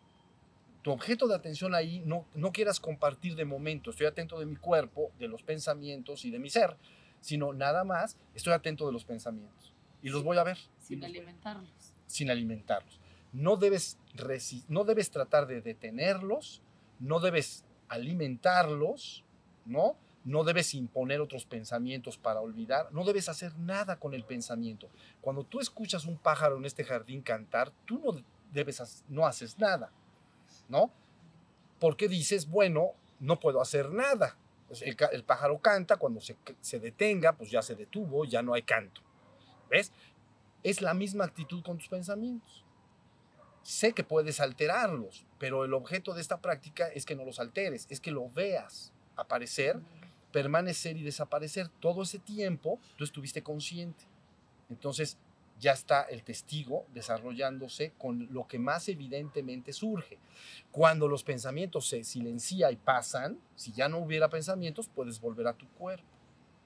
Tu objeto de atención ahí no, no quieras compartir de momento, estoy atento de mi cuerpo, de los pensamientos y de mi ser, sino nada más estoy atento de los pensamientos y los voy a ver Sin alimentarlos. sin alimentarlos. No debes, no debes tratar de detenerlos, no debes alimentarlos, ¿no? No debes imponer otros pensamientos para olvidar, no debes hacer nada con el pensamiento. Cuando tú escuchas un pájaro en este jardín cantar, tú no debes, no haces nada, ¿no? Porque dices, bueno, no puedo hacer nada. Pues el pájaro canta, cuando se, se detenga, pues ya se detuvo, ya no hay canto. ¿Ves? es la misma actitud con tus pensamientos. Sé que puedes alterarlos, pero el objeto de esta práctica es que no los alteres, es que lo veas aparecer, permanecer y desaparecer. Todo ese tiempo tú estuviste consciente. Entonces ya está el testigo desarrollándose con lo que más evidentemente surge. Cuando los pensamientos se silencian y pasan, si ya no hubiera pensamientos, puedes volver a tu cuerpo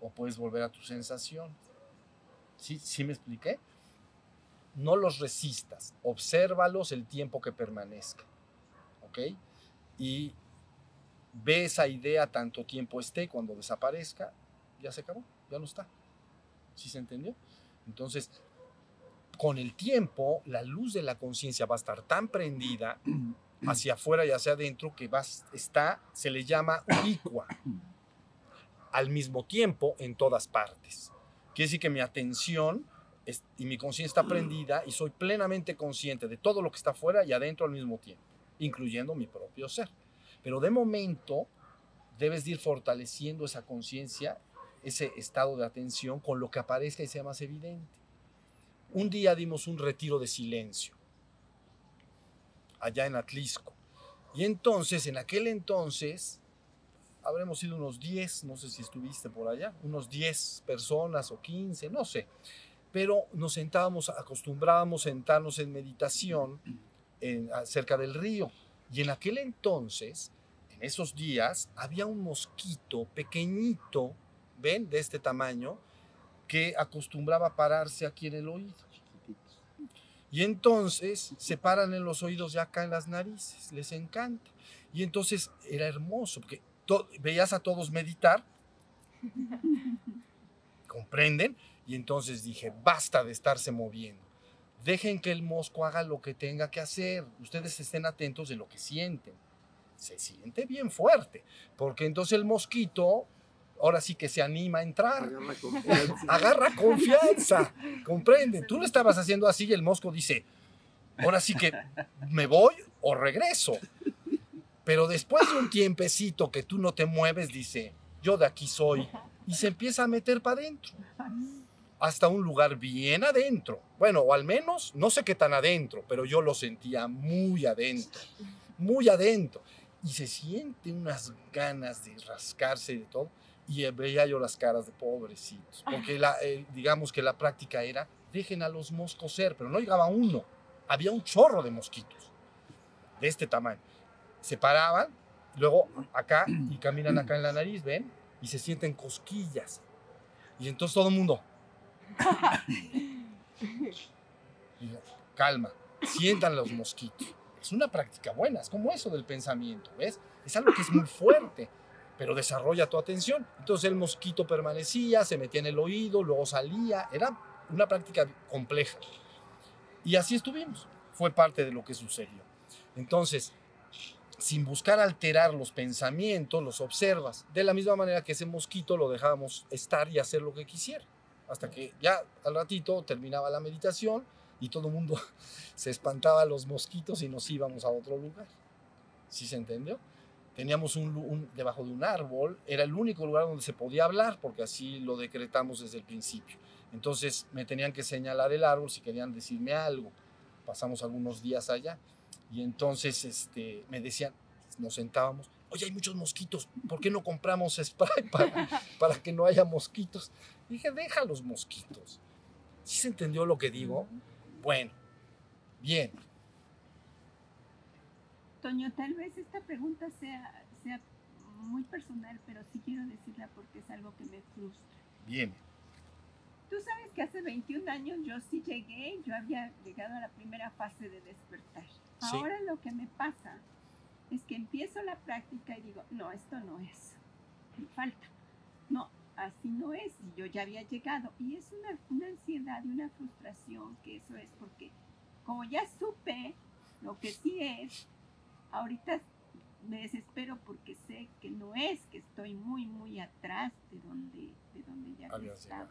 o puedes volver a tu sensación. ¿Sí, ¿Sí me expliqué? no los resistas, obsérvalos el tiempo que permanezca, ¿ok? Y ve esa idea tanto tiempo esté, cuando desaparezca, ya se acabó, ya no está. ¿Sí se entendió? Entonces, con el tiempo, la luz de la conciencia va a estar tan prendida [clears throat] hacia afuera y hacia adentro que va, está, se le llama ubicua, al mismo tiempo en todas partes. Quiere decir que mi atención es- y mi conciencia está prendida y soy plenamente consciente de todo lo que está afuera y adentro al mismo tiempo, incluyendo mi propio ser. Pero de momento debes de ir fortaleciendo esa conciencia, ese estado de atención con lo que aparezca y sea más evidente. Un día dimos un retiro de silencio allá en Atlisco. Y entonces, en aquel entonces, habremos sido unos 10, no sé si estuviste por allá, unos 10 personas o 15, no sé. Pero nos sentábamos, acostumbrábamos sentarnos en meditación cerca del río. Y en aquel entonces, en esos días, había un mosquito pequeñito, ¿ven? De este tamaño, que acostumbraba a pararse aquí en el oído. Y entonces se paran en los oídos y acá en las narices, les encanta. Y entonces era hermoso, porque veías a todos meditar, [laughs] ¿comprenden? Y entonces dije, basta de estarse moviendo. Dejen que el mosco haga lo que tenga que hacer. Ustedes estén atentos de lo que sienten. Se siente bien fuerte, porque entonces el mosquito ahora sí que se anima a entrar. Agarra [laughs] confianza. Agarra confianza, comprende. Tú lo estabas haciendo así y el mosco dice, ahora sí que me voy o regreso. Pero después de un tiempecito que tú no te mueves, dice, yo de aquí soy. Y se empieza a meter para adentro. Hasta un lugar bien adentro. Bueno, o al menos, no sé qué tan adentro, pero yo lo sentía muy adentro. Muy adentro. Y se siente unas ganas de rascarse y de todo. Y veía yo las caras de pobrecitos. Porque la, eh, digamos que la práctica era, dejen a los moscos ser, pero no llegaba uno. Había un chorro de mosquitos. De este tamaño se paraban, luego acá y caminan acá en la nariz, ¿ven? Y se sienten cosquillas. Y entonces todo el mundo. [laughs] Calma, sientan los mosquitos. Es una práctica buena, es como eso del pensamiento, ¿ves? Es algo que es muy fuerte, pero desarrolla tu atención. Entonces el mosquito permanecía, se metía en el oído, luego salía. Era una práctica compleja. Y así estuvimos. Fue parte de lo que sucedió. Entonces, sin buscar alterar los pensamientos, los observas. De la misma manera que ese mosquito lo dejábamos estar y hacer lo que quisiera. Hasta que ya al ratito terminaba la meditación y todo el mundo [laughs] se espantaba a los mosquitos y nos íbamos a otro lugar. ¿Sí se entendió? Teníamos un, un- debajo de un árbol, era el único lugar donde se podía hablar, porque así lo decretamos desde el principio. Entonces me tenían que señalar el árbol si querían decirme algo. Pasamos algunos días allá y entonces este, me decían, nos sentábamos, oye, hay muchos mosquitos, ¿por qué no compramos spray para, [laughs] para que no haya mosquitos? Dije, deja los mosquitos. ¿Sí se entendió lo que digo? Bueno, bien. Toño, tal vez esta pregunta sea, sea muy personal, pero sí quiero decirla porque es algo que me frustra. Bien. Tú sabes que hace 21 años yo sí llegué, yo había llegado a la primera fase de despertar. Sí. Ahora lo que me pasa es que empiezo la práctica y digo, no, esto no es, me falta. No, así no es, y yo ya había llegado. Y es una, una ansiedad y una frustración que eso es porque como ya supe lo que sí es, ahorita me desespero porque sé que no es, que estoy muy, muy atrás de donde, de donde ya llegado.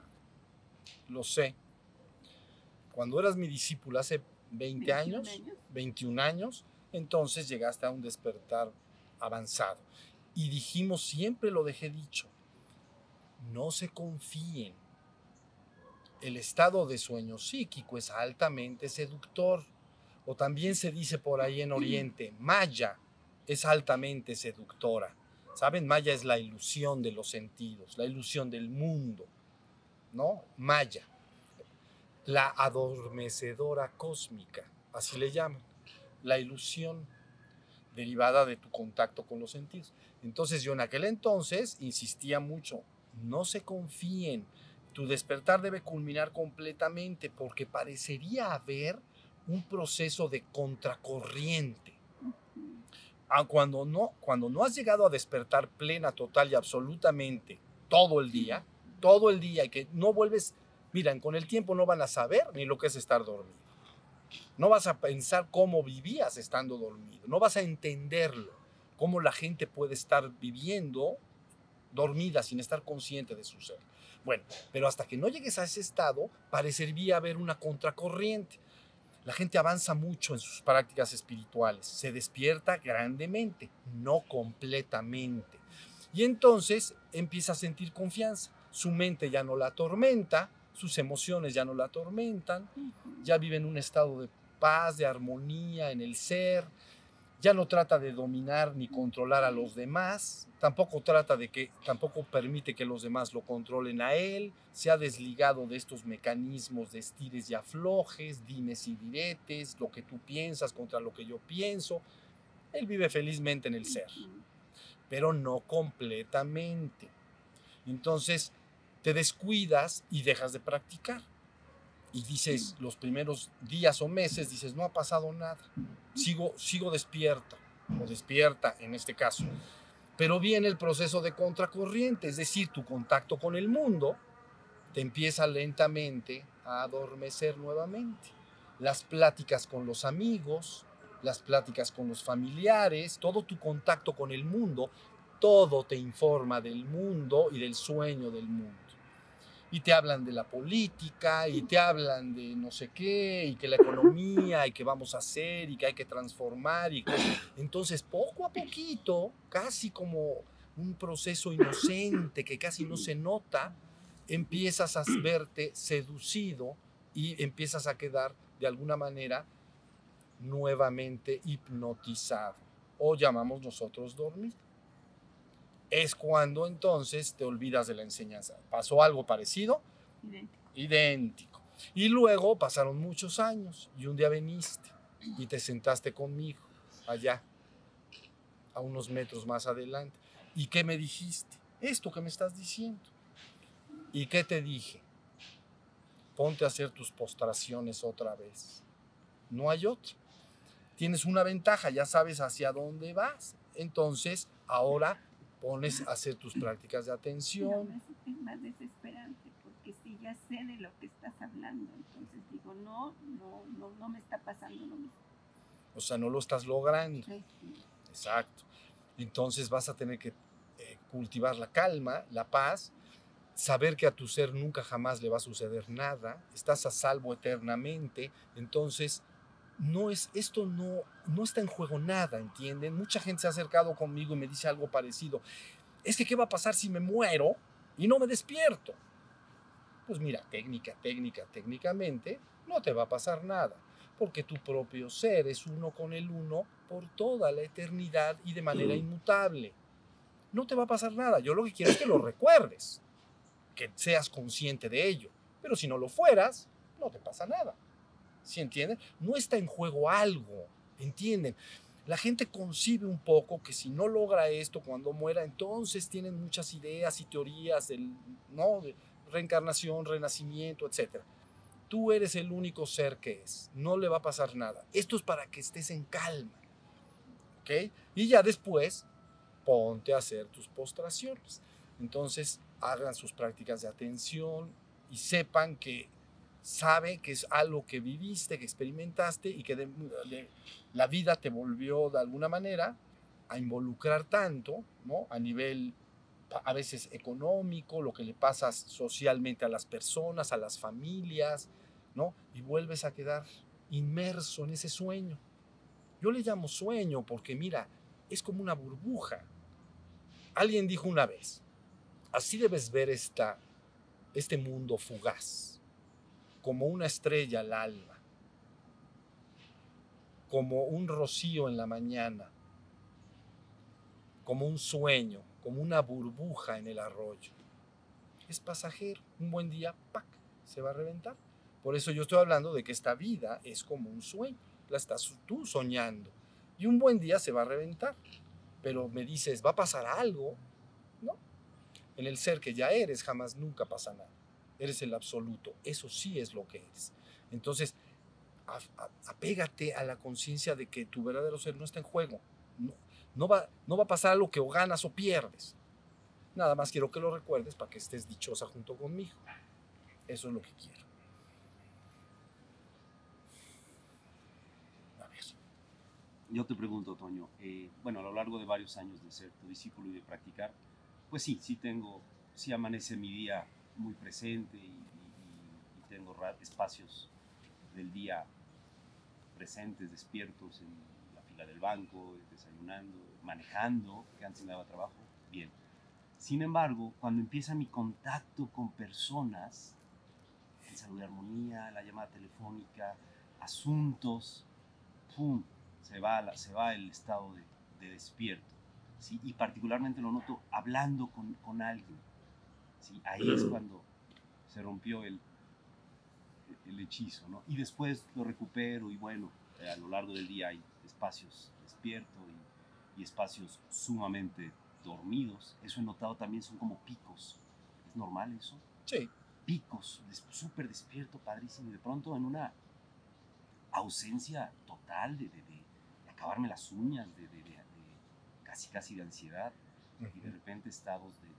Lo sé. Cuando eras mi discípula hace 20 21 años, 21 años, entonces llegaste a un despertar avanzado. Y dijimos, siempre lo dejé dicho, no se confíen. El estado de sueño psíquico es altamente seductor. O también se dice por ahí en Oriente, Maya es altamente seductora. ¿Saben? Maya es la ilusión de los sentidos, la ilusión del mundo. ¿No? Maya. La adormecedora cósmica, así le llaman. La ilusión derivada de tu contacto con los sentidos. Entonces yo en aquel entonces insistía mucho, no se confíen, tu despertar debe culminar completamente porque parecería haber un proceso de contracorriente. Ah, Cuando no, cuando no has llegado a despertar plena, total y absolutamente todo el día, todo el día y que no vuelves, miran, con el tiempo no van a saber ni lo que es estar dormido. No vas a pensar cómo vivías estando dormido, no vas a entenderlo, cómo la gente puede estar viviendo dormida sin estar consciente de su ser. Bueno, pero hasta que no llegues a ese estado, parecería haber una contracorriente. La gente avanza mucho en sus prácticas espirituales, se despierta grandemente, no completamente. Y entonces empieza a sentir confianza. Su mente ya no la atormenta, sus emociones ya no la atormentan, ya vive en un estado de paz, de armonía en el ser, ya no trata de dominar ni controlar a los demás, tampoco trata de que, tampoco permite que los demás lo controlen a él, se ha desligado de estos mecanismos de estires y aflojes, dimes y diretes, lo que tú piensas contra lo que yo pienso. Él vive felizmente en el ser, pero no completamente. Entonces, te descuidas y dejas de practicar. Y dices, los primeros días o meses, dices, no ha pasado nada. Sigo, sigo despierta, o despierta en este caso. Pero viene el proceso de contracorriente, es decir, tu contacto con el mundo te empieza lentamente a adormecer nuevamente. Las pláticas con los amigos, las pláticas con los familiares, todo tu contacto con el mundo todo te informa del mundo y del sueño del mundo. Y te hablan de la política, y te hablan de no sé qué, y que la economía, y que vamos a hacer, y que hay que transformar. Y Entonces, poco a poquito, casi como un proceso inocente que casi no se nota, empiezas a verte seducido y empiezas a quedar de alguna manera nuevamente hipnotizado o llamamos nosotros dormir. Es cuando entonces te olvidas de la enseñanza. ¿Pasó algo parecido? Idéntico. Idéntico. Y luego pasaron muchos años y un día viniste y te sentaste conmigo allá, a unos metros más adelante. ¿Y qué me dijiste? Esto que me estás diciendo. ¿Y qué te dije? Ponte a hacer tus postraciones otra vez. No hay otra. Tienes una ventaja, ya sabes hacia dónde vas. Entonces, ahora pones a hacer tus prácticas de atención. es más desesperante porque si ya sé de lo que estás hablando, entonces digo, no, no, no, no me está pasando lo mismo. O sea, no lo estás logrando. Sí. Exacto. Entonces vas a tener que eh, cultivar la calma, la paz, saber que a tu ser nunca jamás le va a suceder nada, estás a salvo eternamente, entonces no es esto no no está en juego nada, ¿entienden? Mucha gente se ha acercado conmigo y me dice algo parecido. Es que qué va a pasar si me muero y no me despierto. Pues mira, técnica, técnica, técnicamente no te va a pasar nada porque tu propio ser es uno con el uno por toda la eternidad y de manera inmutable. No te va a pasar nada. Yo lo que quiero es que lo recuerdes, que seas consciente de ello. Pero si no lo fueras, no te pasa nada. ¿Sí entienden? No está en juego algo, ¿entienden? La gente concibe un poco que si no logra esto cuando muera, entonces tienen muchas ideas y teorías del, ¿no? de reencarnación, renacimiento, etcétera tú eres el único ser que es. No le va a pasar nada. Esto es para que estés en calma. ¿Ok? Y ya después, ponte a hacer tus postraciones. Entonces, hagan sus prácticas de atención y sepan que sabe que es algo que viviste, que experimentaste y que de- de- la vida te volvió de alguna manera a involucrar tanto, ¿no? A nivel a veces económico, lo que le pasa socialmente a las personas, a las familias, ¿no? Y vuelves a quedar inmerso en ese sueño. Yo le llamo sueño porque mira, es como una burbuja. Alguien dijo una vez, así debes ver esta, este mundo fugaz, como una estrella al alma, como un rocío en la mañana, como un sueño, como una burbuja en el arroyo. Es pasajero, un buen día, ¡pac!, se va a reventar. Por eso yo estoy hablando de que esta vida es como un sueño, la estás tú soñando. Y un buen día se va a reventar. Pero me dices, ¿va a pasar algo? No. En el ser que ya eres jamás nunca pasa nada. Eres el absoluto. Eso sí es lo que eres. Entonces, apégate a la conciencia de que tu verdadero ser no está en juego. No, no, va, no va a pasar algo que o ganas o pierdes. Nada más quiero que lo recuerdes para que estés dichosa junto conmigo. Eso es lo que quiero. A ver. Yo te pregunto, Toño, eh, bueno, a lo largo de varios años de ser tu discípulo y de practicar, pues sí, sí tengo, sí amanece mi día muy presente y, y- y tengo espacios del día presentes, despiertos en la fila del banco, desayunando, manejando, que antes me daba trabajo, bien. Sin embargo, cuando empieza mi contacto con personas, el salud de armonía, la llamada telefónica, asuntos, ¡pum! se va, la- se va el estado de, de despierto. ¿sí? Y particularmente lo noto hablando con, con alguien. ¿Sí? Ahí es cuando se rompió el, el hechizo. ¿no? Y después lo recupero y bueno, eh, a lo largo del día hay espacios despierto y, y espacios sumamente dormidos. Eso he notado también, son como picos. ¿Es normal eso? Sí, picos, súper despierto, padrísimo, y de pronto en una ausencia total de, de- de acabarme las uñas, de, de- de- de casi casi de ansiedad, y de repente estados de,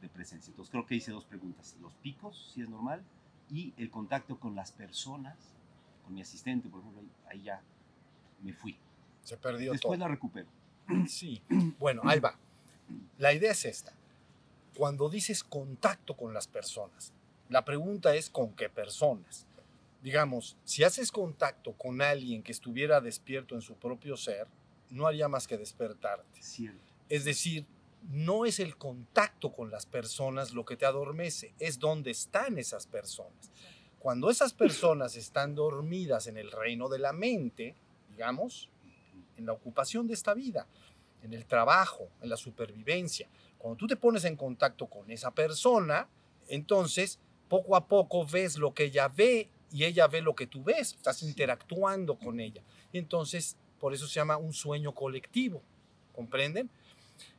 de- presencia. Entonces creo que hice dos preguntas, los picos, si es normal, y el contacto con las personas, con mi asistente, por ejemplo, ahí, ahí ya me fui. se perdió Después todo. la recupero. Sí, bueno, ahí va. La idea es esta. Cuando dices contacto con las personas, la pregunta es con qué personas. Digamos, si haces contacto con alguien que estuviera despierto en su propio ser, no haría más que despertarte. Cierto. Es decir, no es el contacto con las personas lo que te adormece, es dónde están esas personas. Cuando esas personas están dormidas en el reino de la mente, digamos, en la ocupación de esta vida, en el trabajo, en la supervivencia, cuando tú te pones en contacto con esa persona, entonces poco a poco ves lo que ella ve y ella ve lo que tú ves, estás interactuando con ella. Y entonces, por eso se llama un sueño colectivo, ¿comprenden?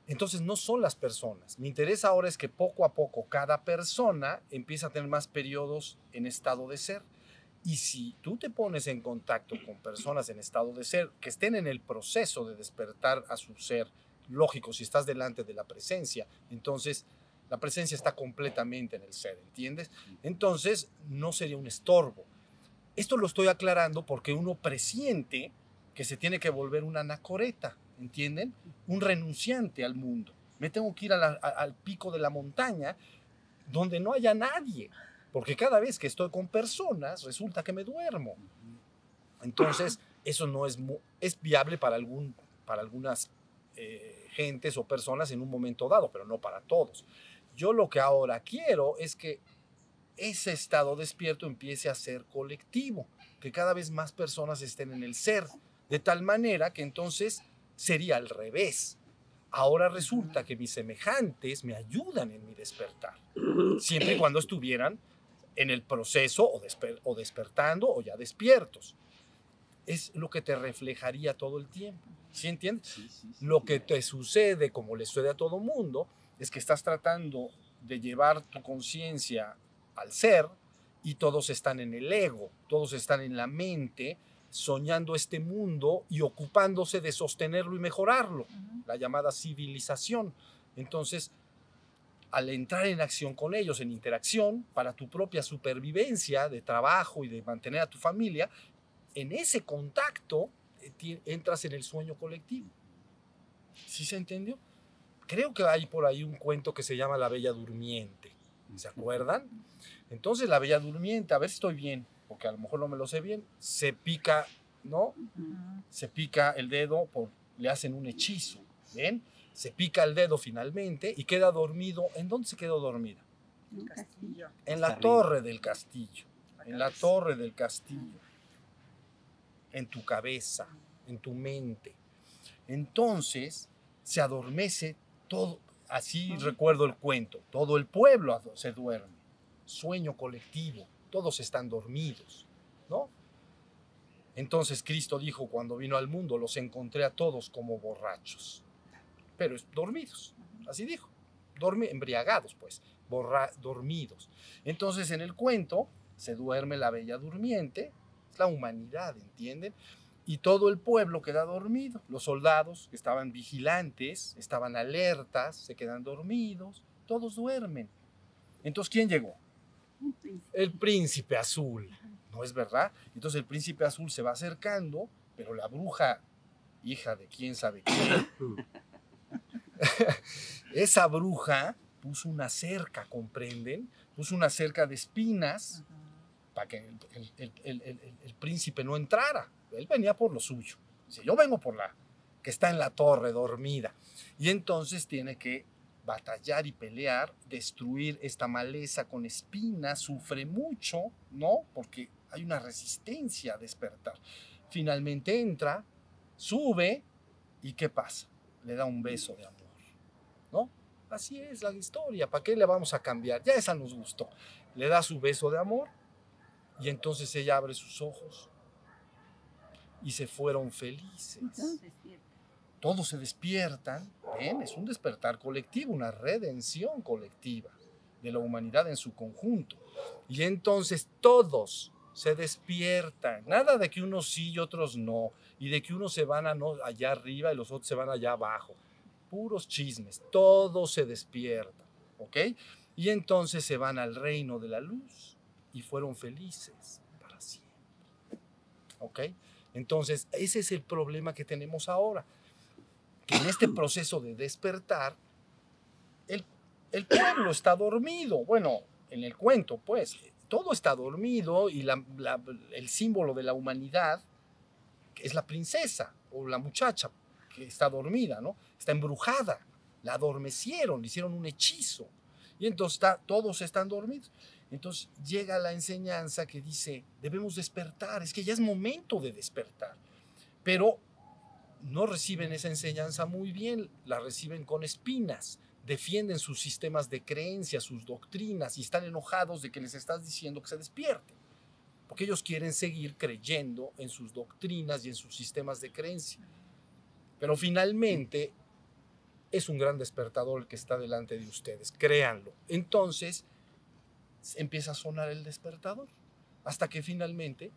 Entonces no son las personas. Mi interés ahora es que poco a poco cada persona empieza a tener más periodos en estado de ser. Y si tú te pones en contacto con personas en estado de ser que estén en el proceso de despertar a su ser, lógico, si estás delante de la presencia, entonces la presencia está completamente en el ser, ¿entiendes? Entonces no sería un estorbo. Esto lo estoy aclarando porque uno presiente que se tiene que volver una anacoreta, ¿entienden? Un renunciante al mundo. Me tengo que ir a la- a- al pico de la montaña donde no haya nadie, porque cada vez que estoy con personas resulta que me duermo. Entonces, eso no es, es viable para, algún, para algunas eh, gentes o personas en un momento dado, pero no para todos. Yo lo que ahora quiero es que ese estado despierto empiece a ser colectivo, que cada vez más personas estén en el ser, de tal manera que entonces sería al revés. Ahora resulta que mis semejantes me ayudan en mi despertar, siempre y cuando estuvieran en el proceso o, desper- o despertando o ya despiertos. Es lo que te reflejaría todo el tiempo. ¿Sí entiendes? Sí, sí, sí. Lo que te sucede, como le sucede a todo mundo, es que estás tratando de llevar tu conciencia al ser y todos están en el ego, todos están en la mente, soñando este mundo y ocupándose de sostenerlo y mejorarlo, la llamada civilización. Entonces, al entrar en acción con ellos, en interacción, para tu propia supervivencia de trabajo y de mantener a tu familia, en ese contacto eh, entras en el sueño colectivo. ¿Sí se entendió? Creo que hay por ahí un cuento que se llama La Bella Durmiente. ¿Se acuerdan? Entonces la Bella Durmiente, a ver si estoy bien, porque a lo mejor no me lo sé bien, se pica, ¿no? Se pica el dedo, por, le hacen un hechizo, ¿ven? Se pica el dedo finalmente y queda dormido. ¿En dónde se quedó dormida? El castillo. En la torre del castillo. En la torre del castillo. En tu cabeza, en tu mente. Entonces se adormece todo. Así recuerdo el cuento. Todo el pueblo se duerme. Sueño colectivo. Todos están dormidos. ¿No? Entonces Cristo dijo cuando vino al mundo, los encontré a todos como borrachos. Pero dormidos. Así dijo. Dormi- embriagados, pues. borra- dormidos. Entonces en el cuento se duerme la bella durmiente, es la humanidad, ¿entienden? Y todo el pueblo queda dormido. Los soldados que estaban vigilantes, estaban alertas, se quedan dormidos, todos duermen. Entonces, ¿quién llegó? El príncipe azul, ¿no es verdad? Entonces el príncipe azul se va acercando, pero la bruja, hija de quién sabe quién, [laughs] esa bruja puso una cerca, ¿comprenden? Puso una cerca de espinas para que el- el príncipe no entrara. Él venía por lo suyo. Dice, yo vengo por la que está en la torre dormida. Y entonces tiene que batallar y pelear, destruir esta maleza con espinas, sufre mucho, ¿no? Porque hay una resistencia a despertar. Finalmente entra, sube y ¿qué pasa? Le da un beso de amor, ¿no? Así es la historia, ¿para qué le vamos a cambiar? Ya esa nos gustó. Le da su beso de amor y entonces ella abre sus ojos y se fueron felices. Todos se despiertan, Es un despertar colectivo, una redención colectiva de la humanidad en su conjunto. Y entonces todos se despiertan. Nada de que unos sí y otros no. Y de que unos se van a no, allá arriba y los otros se van allá abajo. Puros chismes. Todos se despiertan. ¿Ok? Y entonces se van al reino de la luz y fueron felices para siempre. ¿Ok? Entonces, ese es el problema que tenemos ahora. Que en este proceso de despertar, el, el pueblo está dormido. Bueno, en el cuento, pues, todo está dormido y la- la- el símbolo de la humanidad es la princesa o la muchacha que está dormida, ¿no? Está embrujada, la adormecieron, le hicieron un hechizo. Y entonces está, todos están dormidos. Entonces llega la enseñanza que dice, debemos despertar, es que ya es momento de despertar. Pero no reciben esa enseñanza muy bien, la reciben con espinas, defienden sus sistemas de creencias, sus doctrinas y están enojados de que les estás diciendo que se despierten. Porque ellos quieren seguir creyendo en sus doctrinas y en sus sistemas de creencia. Pero finalmente es un gran despertador el que está delante de ustedes, créanlo. Entonces empieza a sonar el despertador hasta que finalmente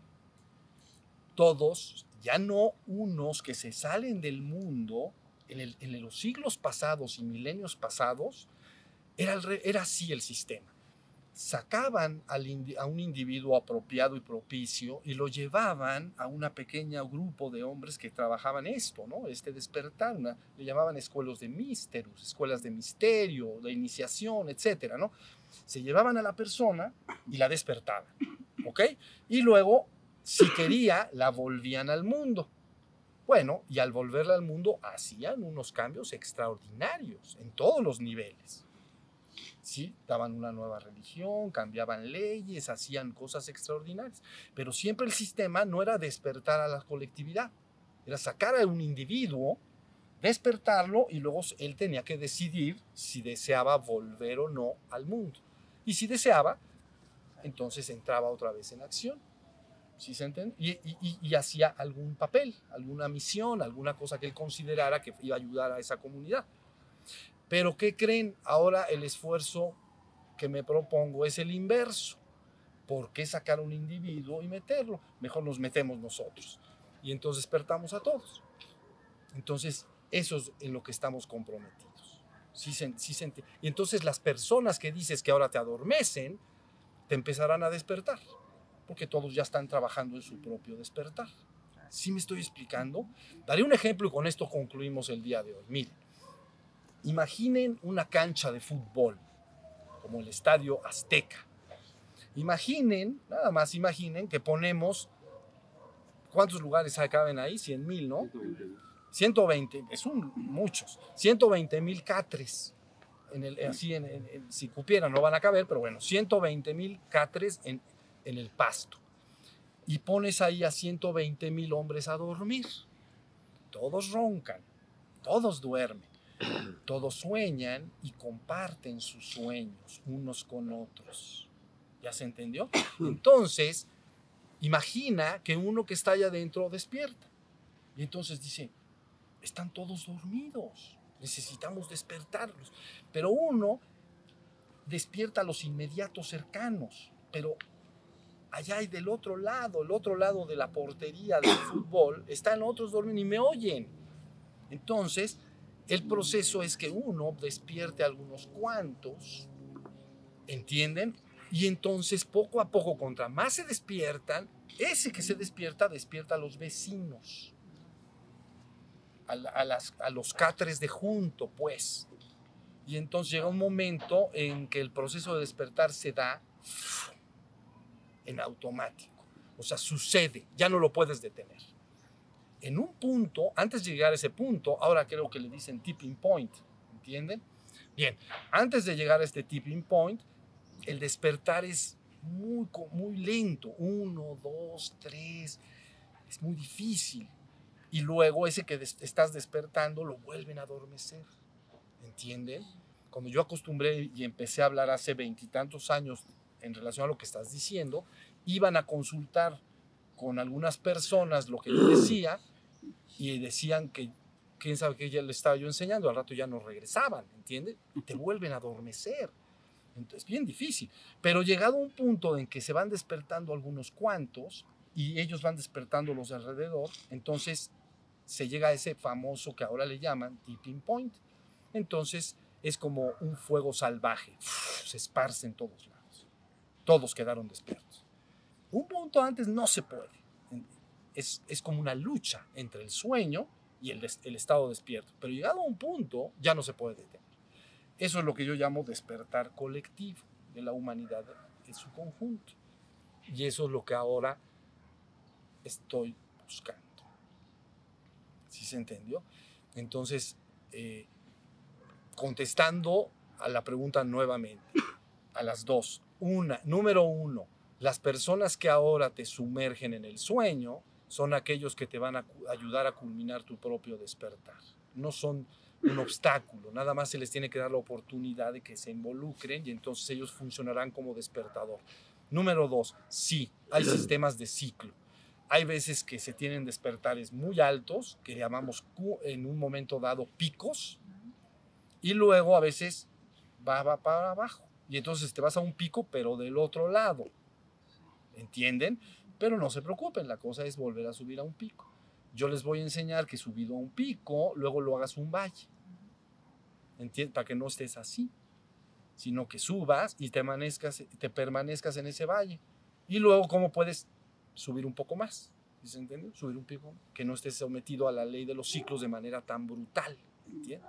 todos, ya no unos que se salen del mundo en, los siglos pasados y milenios pasados, era, era así el sistema. Sacaban a un individuo apropiado y propicio y lo llevaban a una pequeña grupo de hombres que trabajaban esto, ¿no? Este despertar, le llamaban escuelos de misterus, escuelas de misterio, de iniciación, etcétera, ¿no? Se llevaban a la persona y la despertaban, ¿ok? Y luego si quería, la volvían al mundo. Bueno, y al volverla al mundo hacían unos cambios extraordinarios en todos los niveles. Sí, daban una nueva religión, cambiaban leyes, hacían cosas extraordinarias. Pero siempre el sistema no era despertar a la colectividad, era sacar a un individuo, despertarlo y luego él tenía que decidir si deseaba volver o no al mundo. Y si deseaba, entonces entraba otra vez en acción. ¿Sí se? Y, hacía algún papel, alguna misión, alguna cosa que él considerara que iba a ayudar a esa comunidad. Pero ¿qué creen? Ahora el esfuerzo que me propongo es el inverso. ¿Por qué sacar un individuo y meterlo? Mejor nos metemos nosotros. Y entonces despertamos a todos. Entonces, eso es en lo que estamos comprometidos. Sí sí y entonces las personas que dices que ahora te adormecen, te empezarán a despertar porque todos ya están trabajando en su propio despertar. ¿Sí me estoy explicando? Daré un ejemplo y con esto concluimos el día de hoy. Miren, imaginen una cancha de fútbol, como el Estadio Azteca. Imaginen, nada más imaginen que ponemos, ¿cuántos lugares caben ahí? 100 mil, ¿no? 120, es un, muchos, 120 mil catres. En el, así en- en- en- si cupieran, no van a caber, pero bueno, 120 mil catres en, en el pasto. Y pones ahí a 120 mil hombres a dormir. Todos roncan, todos duermen, [clears throat] todos sueñan y comparten sus sueños unos con otros. ¿Ya se entendió? [clears throat] Entonces, imagina que uno que está allá adentro despierta. Y entonces dice, están todos dormidos, necesitamos despertarlos. Pero uno despierta a los inmediatos cercanos, pero allá hay del otro lado, el otro lado de la portería del [coughs] fútbol, están otros durmiendo y me oyen. Entonces, el proceso es que uno despierte a algunos cuantos, ¿entienden? Y entonces, poco a poco, contra más se despiertan, ese que se despierta, despierta a los vecinos, a, la- a las- a los catres de junto, pues. Y entonces llega un momento en que el proceso de despertar se da en automático. O sea, sucede, ya no lo puedes detener. En un punto, antes de llegar a ese punto, ahora creo que le dicen tipping point, ¿entienden? Bien, antes de llegar a este tipping point, el despertar es muy, muy lento, uno, dos, tres, es muy difícil. Y luego ese que des- estás despertando lo vuelven a adormecer, ¿entienden? Cuando yo acostumbré y empecé a hablar hace veintitantos años en relación a lo que estás diciendo, iban a consultar con algunas personas lo que yo [clears throat] decía y decían que quién sabe qué ya le estaba yo enseñando, al rato ya no regresaban, ¿entiendes? Y te vuelven a adormecer. Entonces, bien difícil. Pero llegado a un punto en que se van despertando algunos cuantos y ellos van despertando los de alrededor, entonces se llega a ese famoso que ahora le llaman tipping point. Entonces es como un fuego salvaje, se esparce en todos lados. Todos quedaron despiertos. Un punto antes no se puede. Es, es como una lucha entre el sueño y el, el estado despierto. Pero llegado a un punto, ya no se puede detener. Eso es lo que yo llamo despertar colectivo de la humanidad en su conjunto. Y eso es lo que ahora estoy buscando. ¿Sí se entendió? Entonces, eh, contestando a la pregunta nuevamente, a las dos. Una, número uno, las personas que ahora te sumergen en el sueño son aquellos que te van a ayudar a culminar tu propio despertar. No son un obstáculo, nada más se les tiene que dar la oportunidad de que se involucren y entonces ellos funcionarán como despertador. Número dos, sí, hay sistemas de ciclo. Hay veces que se tienen despertares muy altos, que llamamos en un momento dado picos, y luego a veces va para abajo. Y entonces te vas a un pico, pero del otro lado. ¿Entienden? Pero no se preocupen, la cosa es volver a subir a un pico. Yo les voy a enseñar que subido a un pico, luego lo hagas un valle. ¿Entiendes? Para que no estés así, sino que subas y te, amanezcas, te permanezcas en ese valle. Y luego, ¿cómo puedes subir un poco más? ¿Sí se entiende? Subir un pico, que no estés sometido a la ley de los ciclos de manera tan brutal. ¿Entiendes?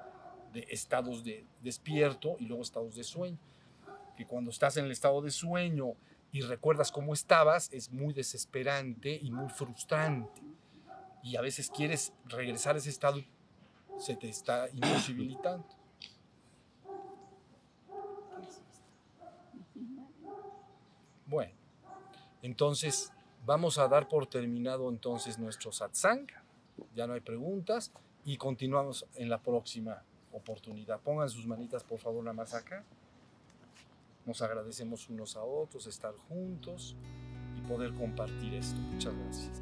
De estados de despierto y luego estados de sueño. Que cuando estás en el estado de sueño y recuerdas cómo estabas, es muy desesperante y muy frustrante. Y a veces quieres regresar a ese estado se te está imposibilitando. Bueno, entonces vamos a dar por terminado entonces nuestro satsang. Ya no hay preguntas y continuamos en la próxima oportunidad. Pongan sus manitas por favor nada más acá. Nos agradecemos unos a otros, estar juntos y poder compartir esto. Muchas gracias.